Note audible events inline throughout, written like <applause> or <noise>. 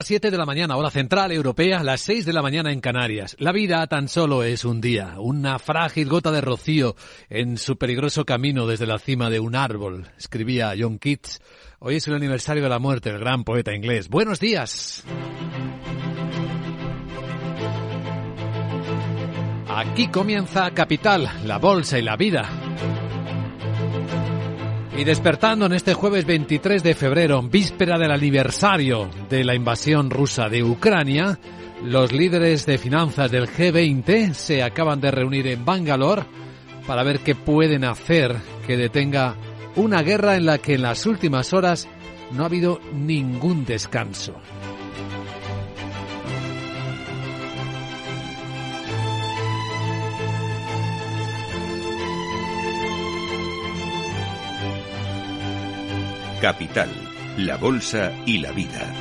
7 de la mañana, hora central europea, las 6 de la mañana en Canarias. La vida tan solo es un día, una frágil gota de rocío en su peligroso camino desde la cima de un árbol, escribía John Keats. Hoy es el aniversario de la muerte del gran poeta inglés. Buenos días. Aquí comienza Capital, la bolsa y la vida. Y despertando en este jueves 23 de febrero, víspera del aniversario de la invasión rusa de Ucrania, los líderes de finanzas del G20 se acaban de reunir en Bangalore para ver qué pueden hacer que detenga una guerra en la que en las últimas horas no ha habido ningún descanso. Capital, la Bolsa y la Vida.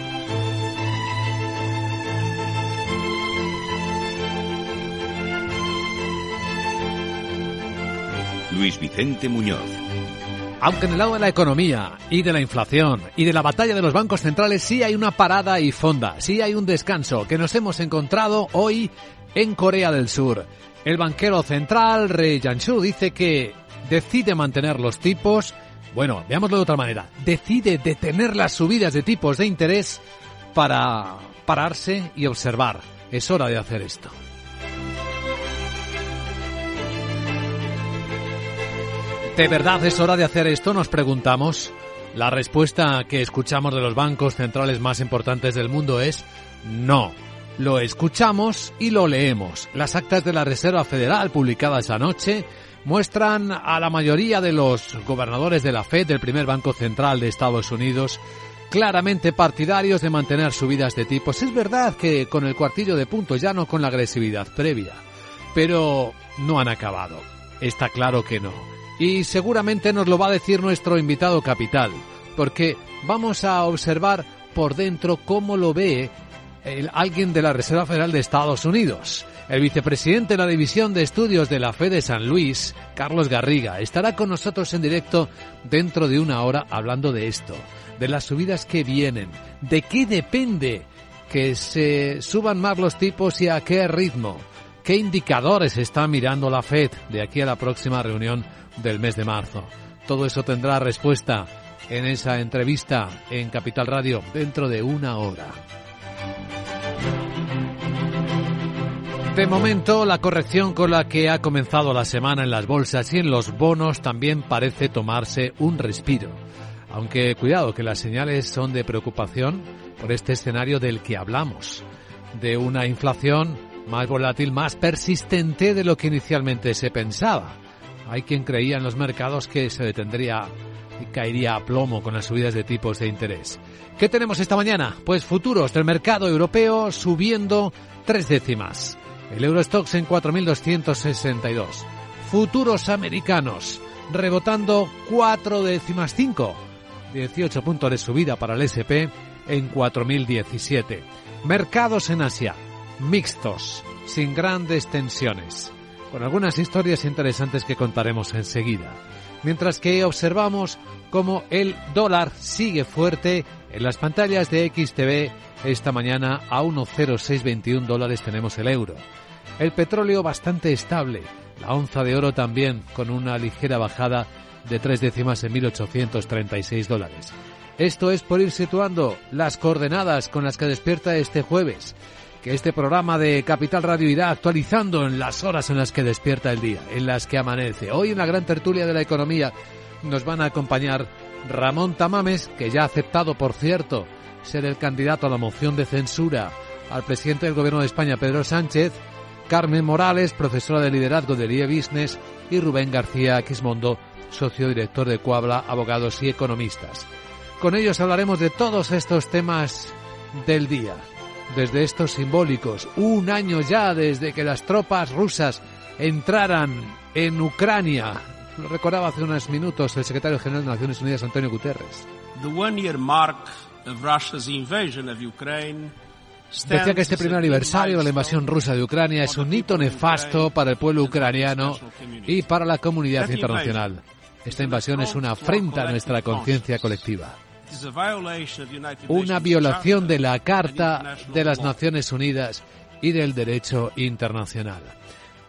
Luis Vicente Muñoz. Aunque en el lado de la economía y de la inflación y de la batalla de los bancos centrales sí hay una parada y fonda, sí hay un descanso que nos hemos encontrado hoy en Corea del Sur. El banquero central, Rey Janshu, dice que decide mantener los tipos bueno, veámoslo de otra manera. Decide detener las subidas de tipos de interés para pararse y observar. Es hora de hacer esto. ¿De verdad es hora de hacer esto? Nos preguntamos. La respuesta que escuchamos de los bancos centrales más importantes del mundo es no. Lo escuchamos y lo leemos. Las actas de la Reserva Federal publicadas anoche muestran a la mayoría de los gobernadores de la Fed, del primer Banco Central de Estados Unidos, claramente partidarios de mantener subidas de tipos. Es verdad que con el cuartillo de puntos, ya no con la agresividad previa, pero no han acabado. Está claro que no. Y seguramente nos lo va a decir nuestro invitado capital, porque vamos a observar por dentro cómo lo ve alguien de la Reserva Federal de Estados Unidos. El vicepresidente de la División de Estudios de la Fe de San Luis, Carlos Garriga, estará con nosotros en directo dentro de una hora hablando de esto, de las subidas que vienen, de qué depende que se suban más los tipos y a qué ritmo, qué indicadores está mirando la Fed de aquí a la próxima reunión del mes de marzo. Todo eso tendrá respuesta en esa entrevista en Capital Radio dentro de una hora. De momento, la corrección con la que ha comenzado la semana en las bolsas y en los bonos también parece tomarse un respiro. Aunque cuidado que las señales son de preocupación por este escenario del que hablamos, de una inflación más volátil, más persistente de lo que inicialmente se pensaba. Hay quien creía en los mercados que se detendría y caería a plomo con las subidas de tipos de interés. ¿Qué tenemos esta mañana? Pues futuros del mercado europeo subiendo tres décimas. El Eurostox en 4.262. Futuros americanos rebotando cuatro décimas cinco. 18 puntos de subida para el SP en 4.017. Mercados en Asia mixtos, sin grandes tensiones, con algunas historias interesantes que contaremos enseguida. Mientras que observamos cómo el dólar sigue fuerte en las pantallas de XTV esta mañana a 1,0621 dólares tenemos el euro. El petróleo bastante estable, la onza de oro también con una ligera bajada de tres décimas en 1.836 dólares. Esto es por ir situando las coordenadas con las que despierta este jueves, que este programa de Capital Radio irá actualizando en las horas en las que despierta el día, en las que amanece. Hoy en la gran tertulia de la economía nos van a acompañar Ramón Tamames, que ya ha aceptado, por cierto, ser el candidato a la moción de censura al presidente del Gobierno de España, Pedro Sánchez, Carmen Morales, profesora de liderazgo de IE Business, y Rubén García Quismondo, socio director de Coabla, abogados y economistas. Con ellos hablaremos de todos estos temas del día, desde estos simbólicos, un año ya desde que las tropas rusas entraran en Ucrania. Lo recordaba hace unos minutos el secretario general de Naciones Unidas, Antonio Guterres. The one year mark of Russia's invasion of Ukraine Decía que este primer aniversario de la invasión rusa de Ucrania es un hito nefasto para el pueblo ucraniano y para la comunidad internacional. Esta invasión es una afrenta a nuestra conciencia colectiva. una violación de la Carta de las Naciones Unidas y del derecho internacional.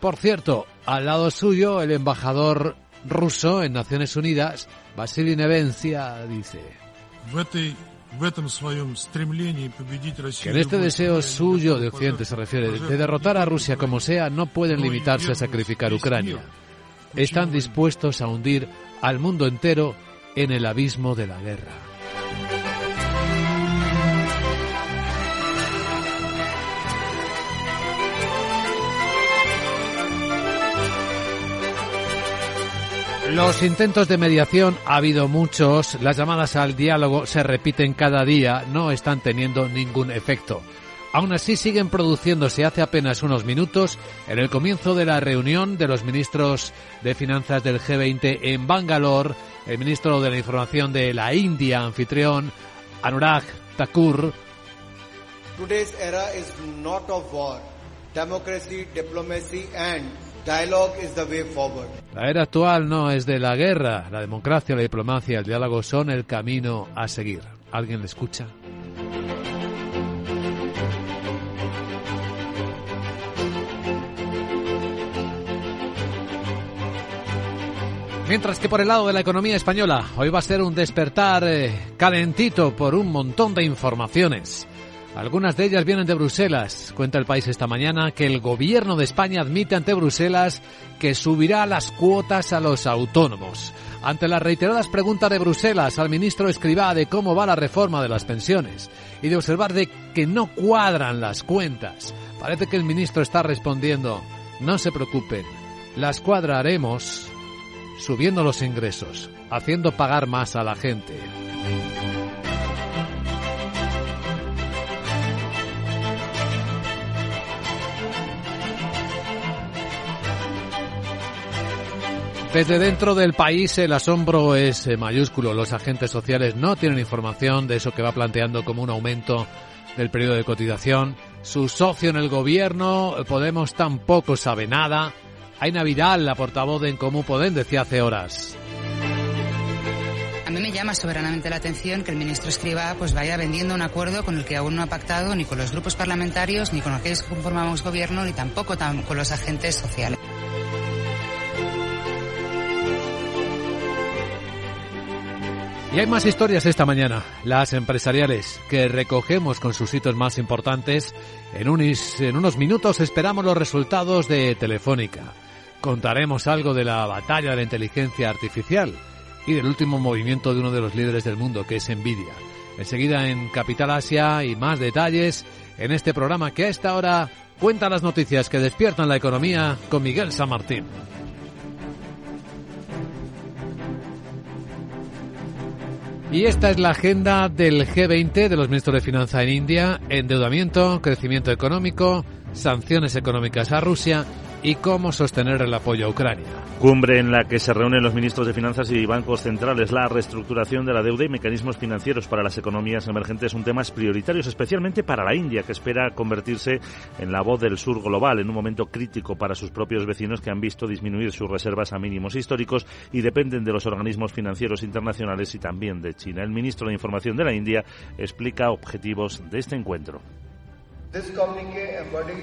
Por cierto, al lado suyo, el embajador ruso en Naciones Unidas, Vasily Nevencia, dice que en este deseo suyo de Occidente se refiere, de derrotar a Rusia como sea, no pueden limitarse a sacrificar Ucrania. Están dispuestos a hundir al mundo entero en el abismo de la guerra. Los intentos de mediación ha habido muchos, las llamadas al diálogo se repiten cada día, no están teniendo ningún efecto. Aún así siguen produciéndose hace apenas unos minutos en el comienzo de la reunión de los ministros de finanzas del G20 en Bangalore, el ministro de la Información de la India, anfitrión, Anurag Thakur. Today's era is not of war, democracy, diplomacy and la era actual no es de la guerra. La democracia, la diplomacia, el diálogo son el camino a seguir. ¿Alguien le escucha? Mientras que por el lado de la economía española, hoy va a ser un despertar eh, calentito por un montón de informaciones. Algunas de ellas vienen de Bruselas. Cuenta el país esta mañana que el gobierno de España admite ante Bruselas que subirá las cuotas a los autónomos. Ante las reiteradas preguntas de Bruselas al ministro Escribá de cómo va la reforma de las pensiones y de observar de que no cuadran las cuentas, parece que el ministro está respondiendo, no se preocupen, las cuadraremos subiendo los ingresos, haciendo pagar más a la gente. Desde dentro del país el asombro es eh, mayúsculo. Los agentes sociales no tienen información de eso que va planteando como un aumento del periodo de cotización. Su socio en el gobierno, Podemos, tampoco sabe nada. Hay Navidad, la portavoz de En Común Podem, decía hace horas. A mí me llama soberanamente la atención que el ministro Escriba pues vaya vendiendo un acuerdo con el que aún no ha pactado ni con los grupos parlamentarios, ni con aquellos que conformamos gobierno, ni tampoco con los agentes sociales. Y hay más historias esta mañana, las empresariales, que recogemos con sus hitos más importantes. En, unos minutos esperamos los resultados de Telefónica. Contaremos algo de la batalla de la inteligencia artificial y del último movimiento de uno de los líderes del mundo, que es Nvidia. Enseguida en Capital Asia y más detalles en este programa que a esta hora cuenta las noticias que despiertan la economía con Miguel San Martín. Y esta es la agenda del G20 de los ministros de Finanzas en India, endeudamiento, crecimiento económico, sanciones económicas a Rusia y cómo sostener el apoyo a Ucrania. Cumbre en la que se reúnen los ministros de Finanzas y bancos centrales. La reestructuración de la deuda y mecanismos financieros para las economías emergentes son temas prioritarios, especialmente para la India, que espera convertirse en la voz del sur global en un momento crítico para sus propios vecinos que han visto disminuir sus reservas a mínimos históricos y dependen de los organismos financieros internacionales y también de China. El ministro de Información de la India explica objetivos de este encuentro.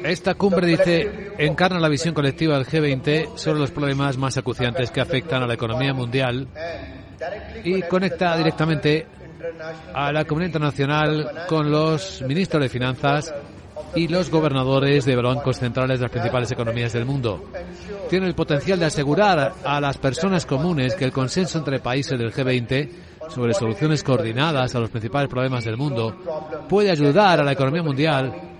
Esta cumbre, dice, encarna la visión colectiva del G20 sobre los problemas más acuciantes que afectan a la economía mundial y conecta directamente a la comunidad internacional con los ministros de Finanzas y los gobernadores de bancos centrales de las principales economías del mundo. Tiene el potencial de asegurar a las personas comunes que el consenso entre países del G20 sobre soluciones coordinadas a los principales problemas del mundo puede ayudar a la economía mundial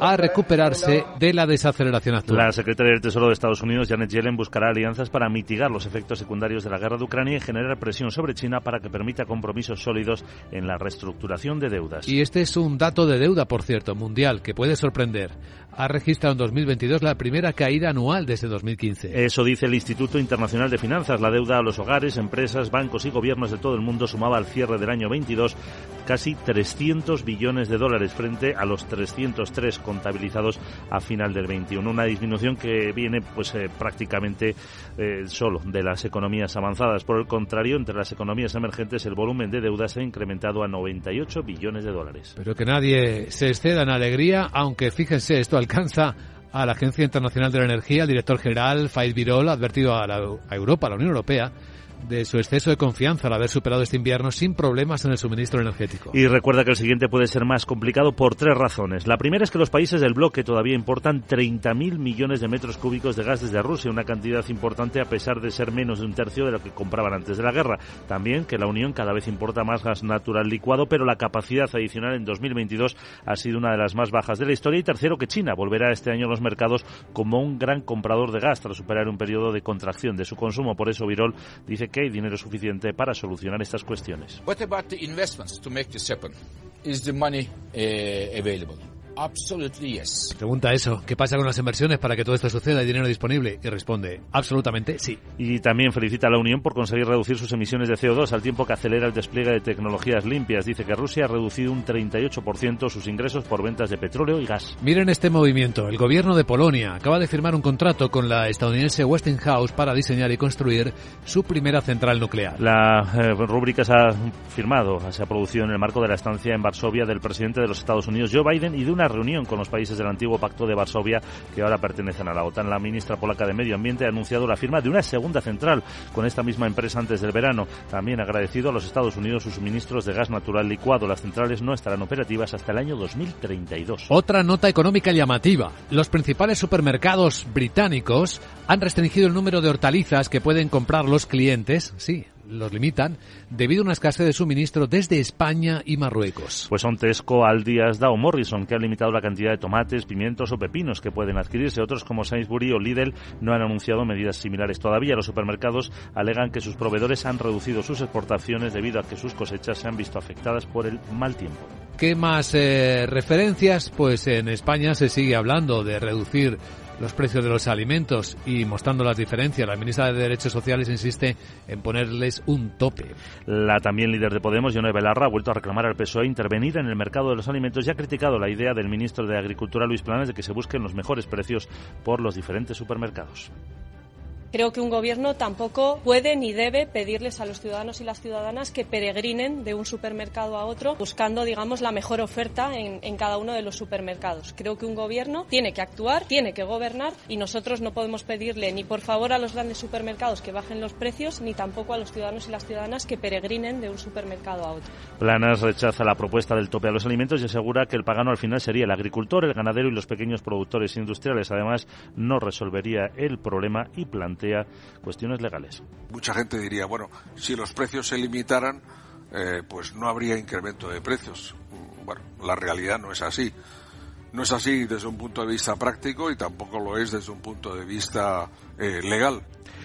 a recuperarse de la desaceleración actual. La secretaria del Tesoro de Estados Unidos, Janet Yellen, buscará alianzas para mitigar los efectos secundarios de la guerra de Ucrania y generar presión sobre China para que permita compromisos sólidos en la reestructuración de deudas. Y este es un dato de deuda, por cierto, mundial, que puede sorprender. ha registrado en 2022 la primera caída anual desde 2015. Eso dice el Instituto Internacional de Finanzas. La deuda a los hogares, empresas, bancos y gobiernos de todo el mundo sumaba al cierre del año 22 casi 300 billones de dólares frente a los 303 contabilizados a final del 21. Una disminución que viene pues eh, prácticamente eh, solo de las economías avanzadas. Por el contrario, entre las economías emergentes el volumen de deuda se ha incrementado a 98 billones de dólares. Pero que nadie se exceda en alegría, aunque fíjense, esto alcanza a la Agencia Internacional de la Energía, el director general Faiz Birol ha advertido a, la, a Europa, a la Unión Europea, de su exceso de confianza al haber superado este invierno sin problemas en el suministro energético. Y recuerda que el siguiente puede ser más complicado por tres razones. La primera es que los países del bloque todavía importan 30.000 millones de metros cúbicos de gas desde Rusia, una cantidad importante a pesar de ser menos de un tercio de lo que compraban antes de la guerra. También que la Unión cada vez importa más gas natural licuado, pero la capacidad adicional en 2022 ha sido una de las más bajas de la historia. Y tercero, que China volverá este año a los mercados como un gran comprador de gas tras superar un periodo de contracción de su consumo. Por eso Virol dice que hay dinero suficiente para solucionar estas cuestiones. What about the investments to make this happen? Is the money uh, available? Absolutely yes. Pregunta eso, ¿qué pasa con las inversiones para que todo esto suceda? ¿Hay dinero disponible? Y responde, absolutamente sí. Y también felicita a la Unión por conseguir reducir sus emisiones de CO2 al tiempo que acelera el despliegue de tecnologías limpias. Dice que Rusia ha reducido un 38% sus ingresos por ventas de petróleo y gas. Miren este movimiento. El gobierno de Polonia acaba de firmar un contrato con la estadounidense Westinghouse para diseñar y construir su primera central nuclear. La eh, rúbrica se ha firmado, se ha producido en el marco de la estancia en Varsovia del presidente de los Estados Unidos, Joe Biden, y de una reunión con los países del antiguo Pacto de Varsovia que ahora pertenecen a la OTAN. La ministra polaca de Medio Ambiente ha anunciado la firma de una segunda central con esta misma empresa antes del verano. También ha agradecido a los Estados Unidos sus suministros de gas natural licuado. Las centrales no estarán operativas hasta el año 2032. Otra nota económica llamativa. Los principales supermercados británicos han restringido el número de hortalizas que pueden comprar los clientes, sí, los limitan debido a una escasez de suministro desde España y Marruecos. Pues son Tesco, Aldi, Asda o Morrison que han limitado la cantidad de tomates, pimientos o pepinos que pueden adquirirse. Otros como Sainsbury o Lidl no han anunciado medidas similares todavía. Los supermercados alegan que sus proveedores han reducido sus exportaciones debido a que sus cosechas se han visto afectadas por el mal tiempo. ¿Qué más eh, referencias? Pues en España se sigue hablando de reducir los precios de los alimentos y mostrando las diferencias. La ministra de Derechos Sociales insiste en ponerles un tope. La también líder de Podemos, Yone Belarra, ha vuelto a reclamar al PSOE intervenir en el mercado de los alimentos y ha criticado la idea del ministro de Agricultura, Luis Planes, de que se busquen los mejores precios por los diferentes supermercados. Creo que un gobierno tampoco puede ni debe pedirles a los ciudadanos y las ciudadanas que peregrinen de un supermercado a otro buscando, digamos, la mejor oferta en, cada uno de los supermercados. Creo que un gobierno tiene que actuar, tiene que gobernar y nosotros no podemos pedirle ni por favor a los grandes supermercados que bajen los precios ni tampoco a los ciudadanos y las ciudadanas que peregrinen de un supermercado a otro. Planas rechaza la propuesta del tope a los alimentos y asegura que el pagano al final sería el agricultor, el ganadero y los pequeños productores industriales. Además, no resolvería el problema y plantea cuestiones legales. Mucha gente diría, bueno, si los precios se limitaran, eh, pues no habría incremento de precios. Bueno, la realidad no es así. No es así desde un punto de vista práctico y tampoco lo es desde un punto de vista eh, legal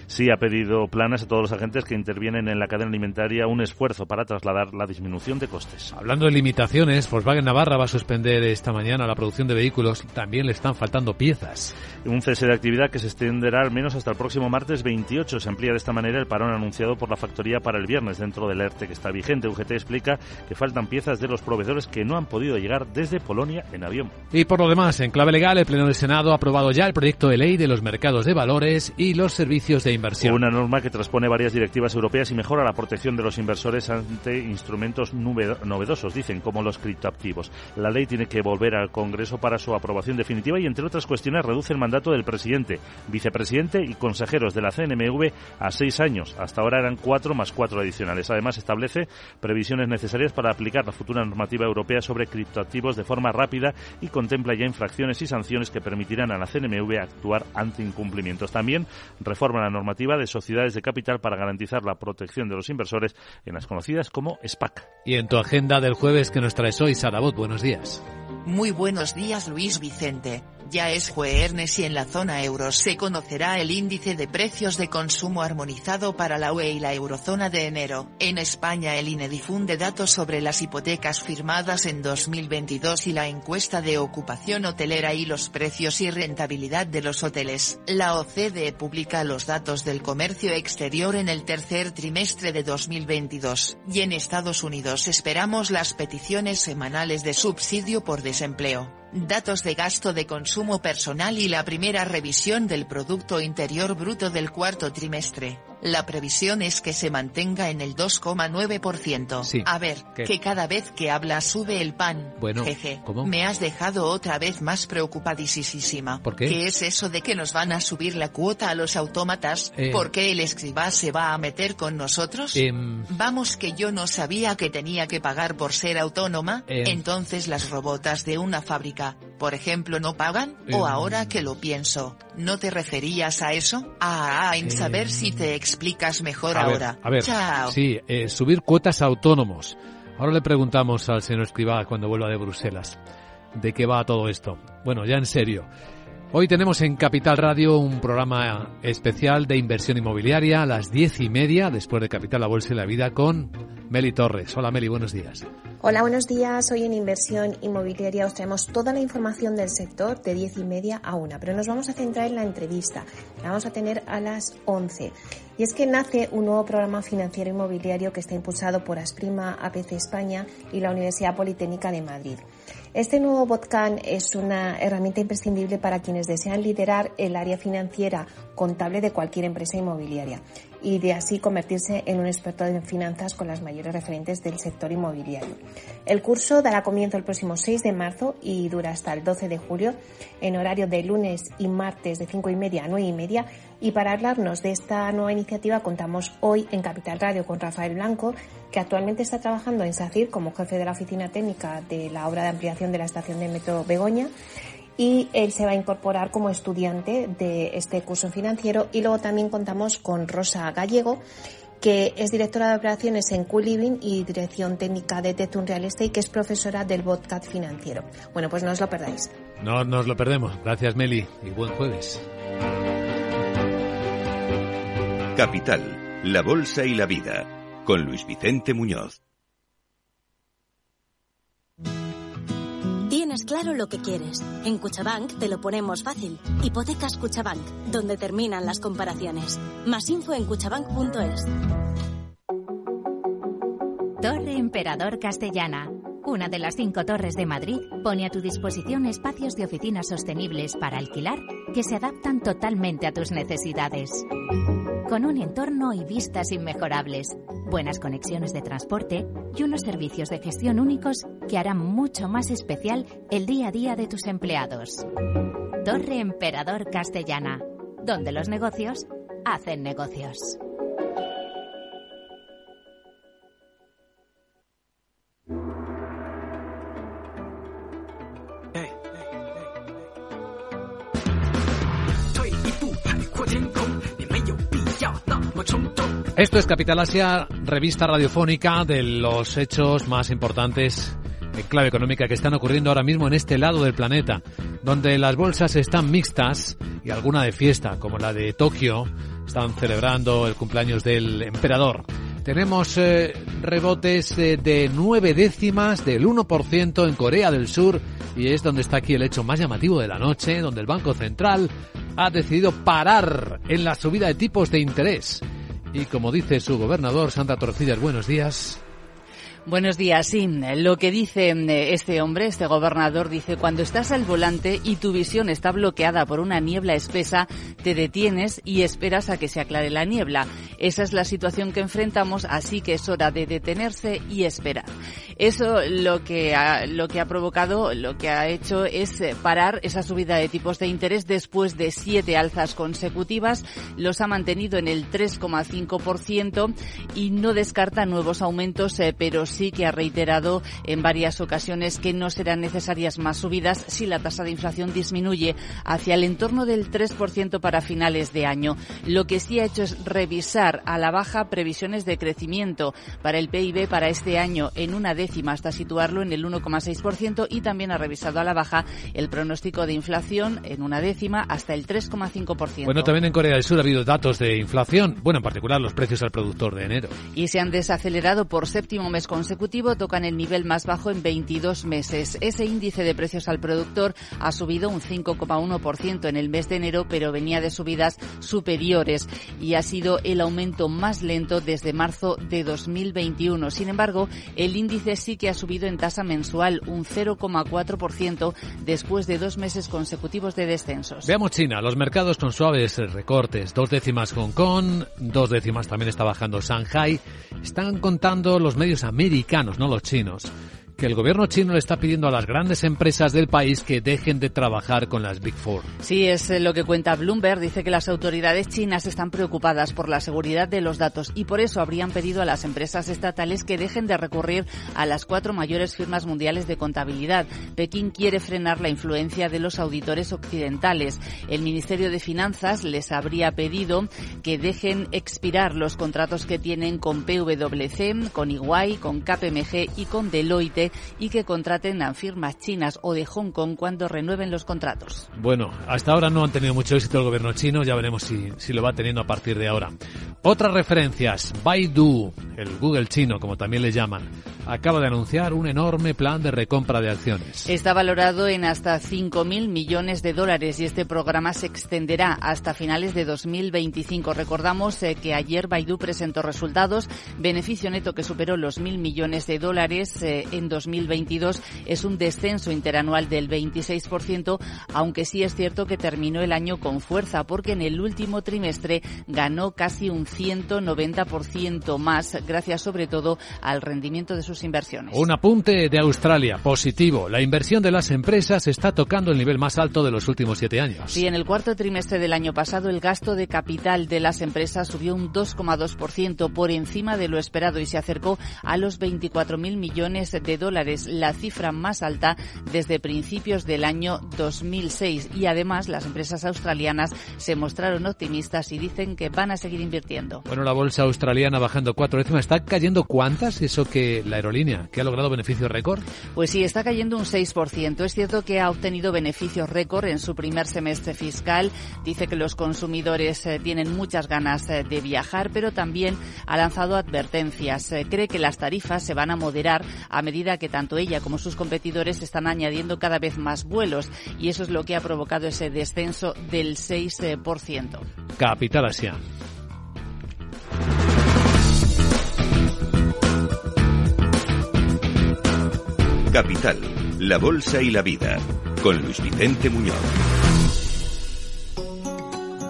sí ha pedido planas a todos los agentes que intervienen en la cadena alimentaria un esfuerzo para trasladar la disminución de costes. Hablando de limitaciones, Volkswagen Navarra va a suspender esta mañana la producción de vehículos. También le están faltando piezas. Un cese de actividad que se extenderá al menos hasta el próximo martes 28. Se amplía de esta manera el parón anunciado por la factoría para el viernes dentro del ERTE que está vigente. UGT explica que faltan piezas de los proveedores que no han podido llegar desde Polonia en avión. Y por lo demás, en clave legal, el Pleno del Senado ha aprobado ya el proyecto de ley de los mercados de valores y los servicios de inversión. Una norma que transpone varias directivas europeas y mejora la protección de los inversores ante instrumentos novedosos, dicen, como los criptoactivos. La ley tiene que volver al Congreso para su aprobación definitiva y, entre otras cuestiones, reduce el mandato del presidente, vicepresidente y consejeros de la CNMV a seis años. Hasta ahora eran cuatro más cuatro adicionales. Además, establece previsiones necesarias para aplicar la futura normativa europea sobre criptoactivos de forma rápida y contempla ya infracciones y sanciones que permitirán a la CNMV actuar ante incumplimientos. También reforma la normativa de sociedades de capital para garantizar la protección de los inversores en las conocidas como SPAC. Y en tu agenda del jueves que nos traes hoy, Sarabot, buenos días. Muy buenos días, Luis Vicente. Ya es jueves y en la zona euro se conocerá el índice de precios de consumo armonizado para la UE y la eurozona de enero. En España el INE difunde datos sobre las hipotecas firmadas en 2022 y la encuesta de ocupación hotelera y los precios y rentabilidad de los hoteles. La OCDE publica los datos del comercio exterior en el tercer trimestre de 2022. Y en Estados Unidos esperamos las peticiones semanales de subsidio por desempleo datos de gasto de consumo personal y la primera revisión del Producto Interior Bruto del cuarto trimestre. La previsión es que se mantenga en el 2,9%. A ver, que cada vez que hablas sube el pan. Bueno, Jeje, me has dejado otra vez más preocupadísima. ¿Por qué? ¿Qué es eso de que nos van a subir la cuota a los autómatas? Eh. ¿Por qué el escriba se va a meter con nosotros? Em. Vamos que yo no sabía que tenía que pagar por ser autónoma. Em. Entonces las robotas de una fábrica, por ejemplo, no pagan. O Em. ahora que lo pienso, ¿no te referías a eso? Ah, en saber si te explicas mejor A ver, ahora. a ver, Chao. sí, eh, subir cuotas a autónomos. Ahora le preguntamos al señor Escribá cuando vuelva de Bruselas de qué va todo esto. Bueno, ya en serio. Hoy tenemos en Capital Radio un programa especial de inversión inmobiliaria a las diez y media, después de Capital, la Bolsa y la Vida, con Meli Torres. Hola Meli, buenos días. Hola, buenos días. Hoy en Inversión Inmobiliaria os traemos toda la información del sector de 10 y media a una, pero nos vamos a centrar en la entrevista. La vamos a tener a las 11. Y es que nace un nuevo programa financiero inmobiliario que está impulsado por Asprima, APC España y la Universidad Politécnica de Madrid. Este nuevo Botcan es una herramienta imprescindible para quienes desean liderar el área financiera contable de cualquier empresa inmobiliaria y de así convertirse en un experto en finanzas con las mayores referentes del sector inmobiliario. El curso dará comienzo el próximo 6 de marzo y dura hasta el 12 de julio en horario de lunes y martes de 5 y media a 9 y media y para hablarnos de esta nueva iniciativa contamos hoy en Capital Radio con Rafael Blanco, que actualmente está trabajando en SACIR como jefe de la oficina técnica de la obra de ampliación de la estación de metro Begoña y él se va a incorporar como estudiante de este curso financiero y luego también contamos con Rosa Gallego que es directora de operaciones en Q-Living y dirección técnica de Tetun Real Estate, que es profesora del Botcat financiero. Bueno, pues no os lo perdáis. No nos lo perdemos. Gracias Meli y buen jueves. Capital, la Bolsa y la Vida, con Luis Vicente Muñoz. Claro lo que quieres. En Cuchabank te lo ponemos fácil. Hipotecas Cuchabank, donde terminan las comparaciones. Más info en cuchabank.es. Torre Emperador Castellana. Una de las cinco torres de Madrid pone a tu disposición espacios de oficinas sostenibles para alquilar que se adaptan totalmente a tus necesidades. Con un entorno y vistas inmejorables, buenas conexiones de transporte y unos servicios de gestión únicos que harán mucho más especial el día a día de tus empleados. Torre Emperador Castellana, donde los negocios hacen negocios. Esto es Capital Asia, revista radiofónica de los hechos más importantes en clave económica que están ocurriendo ahora mismo en este lado del planeta, donde las bolsas están mixtas y alguna de fiesta, como la de Tokio, están celebrando el cumpleaños del emperador. Tenemos eh, rebotes eh, de nueve décimas del 1% en Corea del Sur y es donde está aquí el hecho más llamativo de la noche, donde el Banco Central ha decidido parar en la subida de tipos de interés. Y como dice su gobernador, Sandra Torcillas, buenos días. Buenos días, sí. Lo que dice eh, este hombre, este gobernador, dice, cuando estás al volante y tu visión está bloqueada por una niebla espesa, te detienes y esperas a que se aclare la niebla. Esa es la situación que enfrentamos, así que es hora de detenerse y esperar. Eso lo que ha, lo que ha provocado, lo que ha hecho es eh, parar esa subida de tipos de interés después de siete alzas consecutivas. Los ha mantenido en el 3,5% y no descarta nuevos aumentos, eh, pero que ha reiterado en varias ocasiones que no serán necesarias más subidas si la tasa de inflación disminuye hacia el entorno del 3% para finales de año. Lo que sí ha hecho es revisar a la baja previsiones de crecimiento para el PIB para este año en una décima hasta situarlo en el 1,6% y también ha revisado a la baja el pronóstico de inflación en una décima hasta el 3,5%. Bueno, también en Corea del Sur ha habido datos de inflación, bueno, en particular los precios al productor de enero. Y se han desacelerado por séptimo mes consecutivo, tocan el nivel más bajo en 22 meses. Ese índice de precios al productor ha subido un 5,1% en el mes de enero, pero venía de subidas superiores y ha sido el aumento más lento desde marzo de 2021. Sin embargo, el índice sí que ha subido en tasa mensual un 0,4% después de dos meses consecutivos de descensos. Veamos China, los mercados con suaves recortes, dos décimas Hong Kong, dos décimas también está bajando Shanghai. Están contando los medios americanos, no los chinos que el gobierno chino le está pidiendo a las grandes empresas del país que dejen de trabajar con las Big Four. Sí, es eh, lo que cuenta Bloomberg. Dice que las autoridades chinas están preocupadas por la seguridad de los datos y por eso habrían pedido a las empresas estatales que dejen de recurrir a las cuatro mayores firmas mundiales de contabilidad. Pekín quiere frenar la influencia de los auditores occidentales. El Ministerio de Finanzas les habría pedido que dejen expirar los contratos que tienen con PwC, con Iguay, con KPMG y con Deloitte y que contraten a firmas chinas o de Hong Kong cuando renueven los contratos. Bueno, hasta ahora no han tenido mucho éxito el gobierno chino, ya veremos si, si lo va teniendo a partir de ahora. Otras referencias, Baidu, el Google chino, como también le llaman, acaba de anunciar un enorme plan de recompra de acciones. Está valorado en hasta 5.000 millones de dólares y este programa se extenderá hasta finales de 2025. Recordamos eh, que ayer Baidu presentó resultados, beneficio neto que superó los 1.000 millones de dólares eh, en 2022 es un descenso interanual del 26%, aunque sí es cierto que terminó el año con fuerza porque en el último trimestre ganó casi un 190% más, gracias sobre todo al rendimiento de sus inversiones. Un apunte de Australia, positivo. La inversión de las empresas está tocando el nivel más alto de los últimos siete años. Sí, en el cuarto trimestre del año pasado el gasto de capital de las empresas subió un 2,2% por encima de lo esperado y se acercó a los 24.000 millones de dólares, la cifra más alta desde principios del año 2006. Y además las empresas australianas se mostraron optimistas y dicen que van a seguir invirtiendo. Bueno, la bolsa australiana bajando cuatro décimas. ¿Está cayendo cuántas? Eso que la aerolínea, que ha logrado beneficios récord. Pues sí, está cayendo un 6%. Es cierto que ha obtenido beneficios récord en su primer semestre fiscal. Dice que los consumidores eh, tienen muchas ganas eh, de viajar, pero también ha lanzado advertencias. Eh, cree que las tarifas se van a moderar a medida que tanto ella como sus competidores están añadiendo cada vez más vuelos y eso es lo que ha provocado ese descenso del 6%. Capital Asia. Capital, la Bolsa y la Vida, con Luis Vicente Muñoz.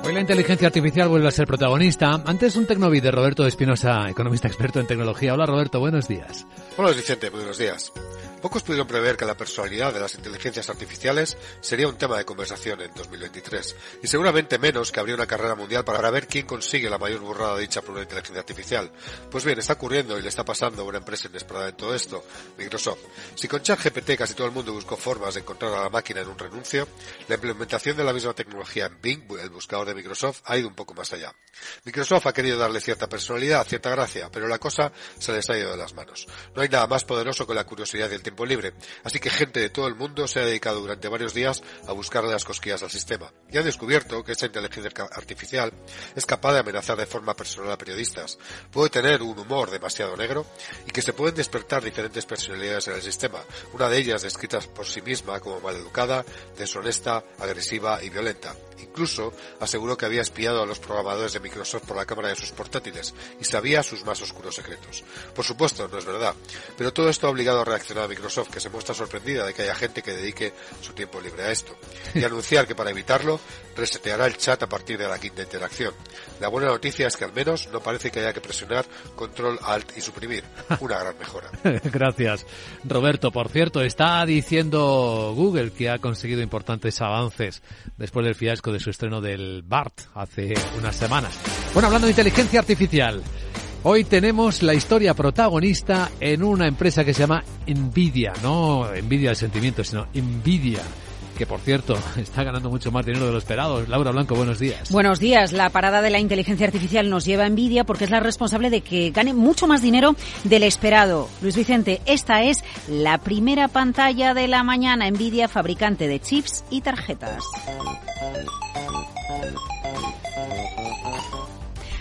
Hoy la inteligencia artificial vuelve a ser protagonista. Antes un tecnovid de Roberto Espinosa, economista experto en tecnología. Hola Roberto, buenos días. Hola Vicente, buenos días. Pocos pudieron prever que la personalidad de las inteligencias artificiales sería un tema de conversación en 2023, y seguramente menos que habría una carrera mundial para ver quién consigue la mayor burrada dicha por una inteligencia artificial. Pues bien, está ocurriendo y le está pasando a una empresa inesperada en todo esto, Microsoft. Si con ChatGPT casi todo el mundo buscó formas de encontrar a la máquina en un renuncio, la implementación de la misma tecnología en Bing, el buscador de Microsoft, ha ido un poco más allá. Microsoft ha querido darle cierta personalidad, cierta gracia, pero la cosa se les ha ido de las manos. No hay nada más poderoso que la curiosidad el libre. Así que gente de todo el mundo se ha dedicado durante varios días a buscarle las cosquillas al sistema. Y han descubierto que esta inteligencia artificial es capaz de amenazar de forma personal a periodistas. Puede tener un humor demasiado negro y que se pueden despertar diferentes personalidades en el sistema. Una de ellas descrita por sí misma como maleducada, deshonesta, agresiva y violenta. Incluso aseguró que había espiado a los programadores de Microsoft por la cámara de sus portátiles y sabía sus más oscuros secretos. Por supuesto, no es verdad, pero todo esto ha obligado a reaccionar a Microsoft, que se muestra sorprendida de que haya gente que dedique su tiempo libre a esto, y <laughs> anunciar que para evitarlo reseteará el chat a partir de la quinta interacción. La buena noticia es que al menos no parece que haya que presionar control alt y suprimir. Una gran mejora. <laughs> Gracias. Roberto, por cierto, está diciendo Google que ha conseguido importantes avances después del fiasco de su estreno del BART hace unas semanas. Bueno, hablando de inteligencia artificial, hoy tenemos la historia protagonista en una empresa que se llama Nvidia, no Nvidia del sentimiento, sino Nvidia que por cierto <laughs> está ganando mucho más dinero de lo esperado. Laura Blanco, buenos días. Buenos días. La parada de la inteligencia artificial nos lleva a Nvidia porque es la responsable de que gane mucho más dinero del esperado. Luis Vicente, esta es la primera pantalla de la mañana. Nvidia, fabricante de chips y tarjetas.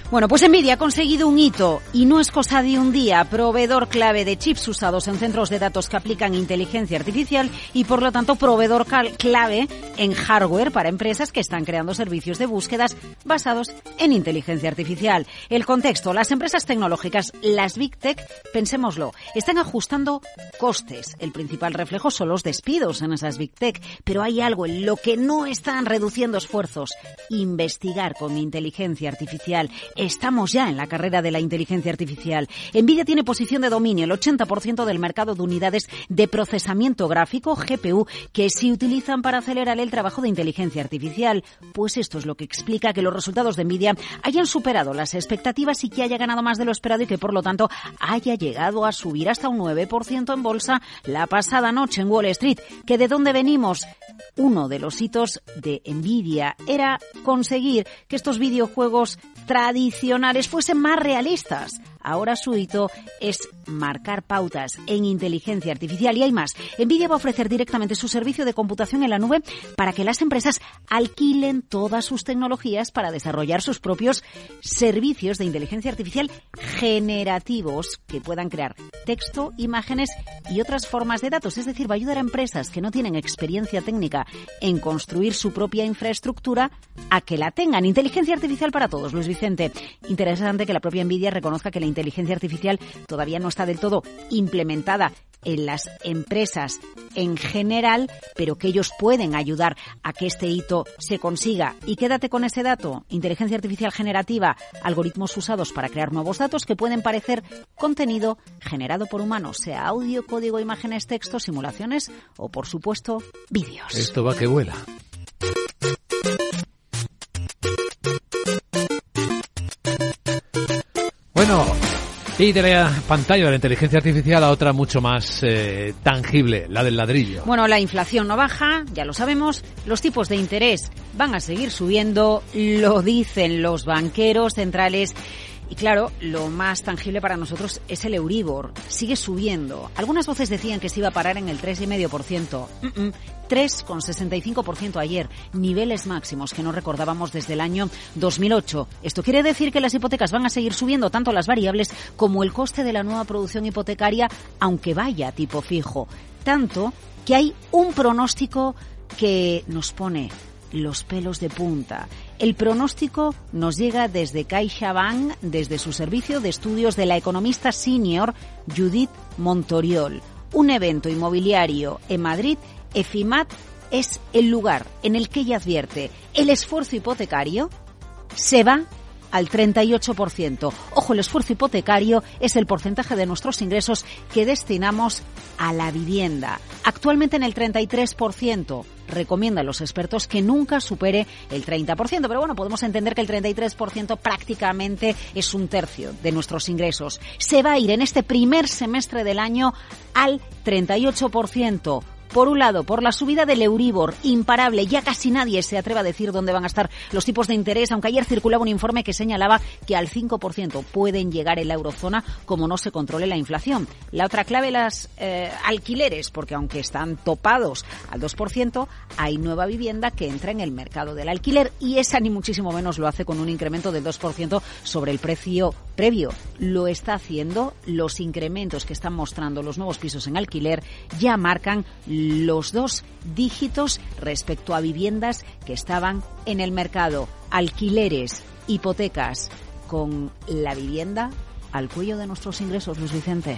Bueno, pues Nvidia ha conseguido un hito y no es cosa de un día. Proveedor clave de chips usados en centros de datos que aplican inteligencia artificial y por lo tanto proveedor clave en hardware para empresas que están creando servicios de búsquedas basados en inteligencia artificial. El contexto, las empresas tecnológicas, las Big Tech, pensémoslo, están ajustando costes. El principal reflejo son los despidos en esas Big Tech, pero hay algo en lo que no están reduciendo esfuerzos. Investigar con inteligencia artificial Estamos ya en la carrera de la inteligencia artificial. Nvidia tiene posición de dominio, el 80% del mercado de unidades de procesamiento gráfico, GPU, que se utilizan para acelerar el trabajo de inteligencia artificial. Pues esto es lo que explica que los resultados de Nvidia hayan superado las expectativas y que haya ganado más de lo esperado y que por lo tanto haya llegado a subir hasta un 9% en bolsa la pasada noche en Wall Street. ¿Que de dónde venimos? Uno de los hitos de Nvidia era conseguir que estos videojuegos tradicionales fuesen más realistas. Ahora su hito es marcar pautas en inteligencia artificial y hay más. Nvidia va a ofrecer directamente su servicio de computación en la nube para que las empresas alquilen todas sus tecnologías para desarrollar sus propios servicios de inteligencia artificial generativos que puedan crear texto, imágenes y otras formas de datos. Es decir, va a ayudar a empresas que no tienen experiencia técnica en construir su propia infraestructura a que la tengan. Inteligencia artificial para todos, Luis Vicente. Interesante que la propia Nvidia reconozca que la inteligencia artificial todavía no está del todo implementada en las empresas en general, pero que ellos pueden ayudar a que este hito se consiga. Y quédate con ese dato, inteligencia artificial generativa, algoritmos usados para crear nuevos datos que pueden parecer contenido generado por humanos, sea audio, código, imágenes, textos, simulaciones o, por supuesto, vídeos. Esto va que vuela. Bueno, y de la pantalla de la inteligencia artificial a otra mucho más eh, tangible, la del ladrillo. Bueno, la inflación no baja, ya lo sabemos, los tipos de interés van a seguir subiendo, lo dicen los banqueros centrales y claro, lo más tangible para nosotros es el Euribor. Sigue subiendo. Algunas voces decían que se iba a parar en el 3,5%. Mm -mm, 3,65% ayer. Niveles máximos que no recordábamos desde el año 2008. Esto quiere decir que las hipotecas van a seguir subiendo tanto las variables como el coste de la nueva producción hipotecaria, aunque vaya tipo fijo. Tanto que hay un pronóstico que nos pone los pelos de punta. El pronóstico nos llega desde CaixaBank, desde su servicio de estudios de la economista senior Judith Montoriol. Un evento inmobiliario en Madrid, EFIMAT es el lugar en el que ella advierte el esfuerzo hipotecario se va al 38%. Ojo, el esfuerzo hipotecario es el porcentaje de nuestros ingresos que destinamos a la vivienda. Actualmente en el 33%. Recomiendan los expertos que nunca supere el 30%, pero bueno, podemos entender que el 33% prácticamente es un tercio de nuestros ingresos. Se va a ir en este primer semestre del año al 38%. Por un lado, por la subida del Euribor, imparable, ya casi nadie se atreve a decir dónde van a estar los tipos de interés, aunque ayer circulaba un informe que señalaba que al 5% pueden llegar en la eurozona como no se controle la inflación. La otra clave, las eh, alquileres, porque aunque están topados al 2%, hay nueva vivienda que entra en el mercado del alquiler y esa ni muchísimo menos lo hace con un incremento del 2% sobre el precio previo. Lo está haciendo los incrementos que están mostrando los nuevos pisos en alquiler ya marcan los dos dígitos respecto a viviendas que estaban en el mercado. Alquileres, hipotecas con la vivienda al cuello de nuestros ingresos, Luis Vicente.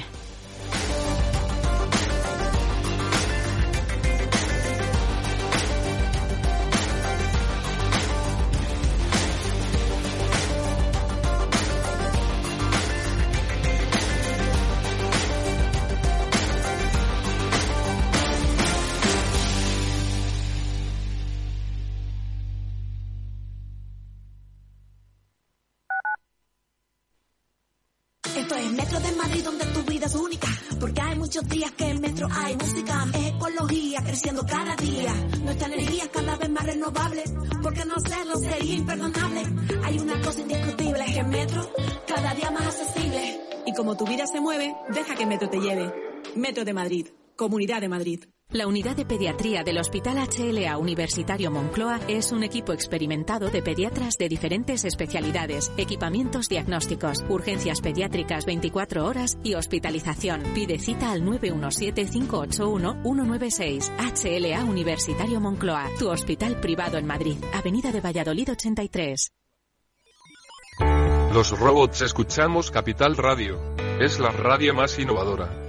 De Madrid, Comunidad de Madrid. La unidad de pediatría del Hospital HLA Universitario Moncloa es un equipo experimentado de pediatras de diferentes especialidades, equipamientos diagnósticos, urgencias pediátricas 24 horas y hospitalización. Pide cita al 917-581-196. HLA Universitario Moncloa, tu hospital privado en Madrid, Avenida de Valladolid 83. Los robots escuchamos Capital Radio. Es la radio más innovadora.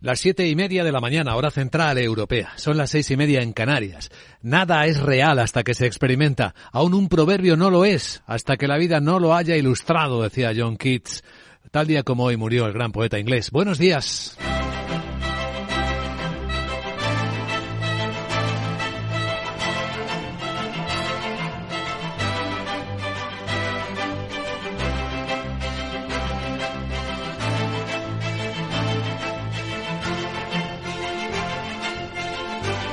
Las siete y media de la mañana, hora central europea. Son las seis y media en Canarias. Nada es real hasta que se experimenta. Aún un proverbio no lo es hasta que la vida no lo haya ilustrado, decía John Keats. Tal día como hoy murió el gran poeta inglés. Buenos días.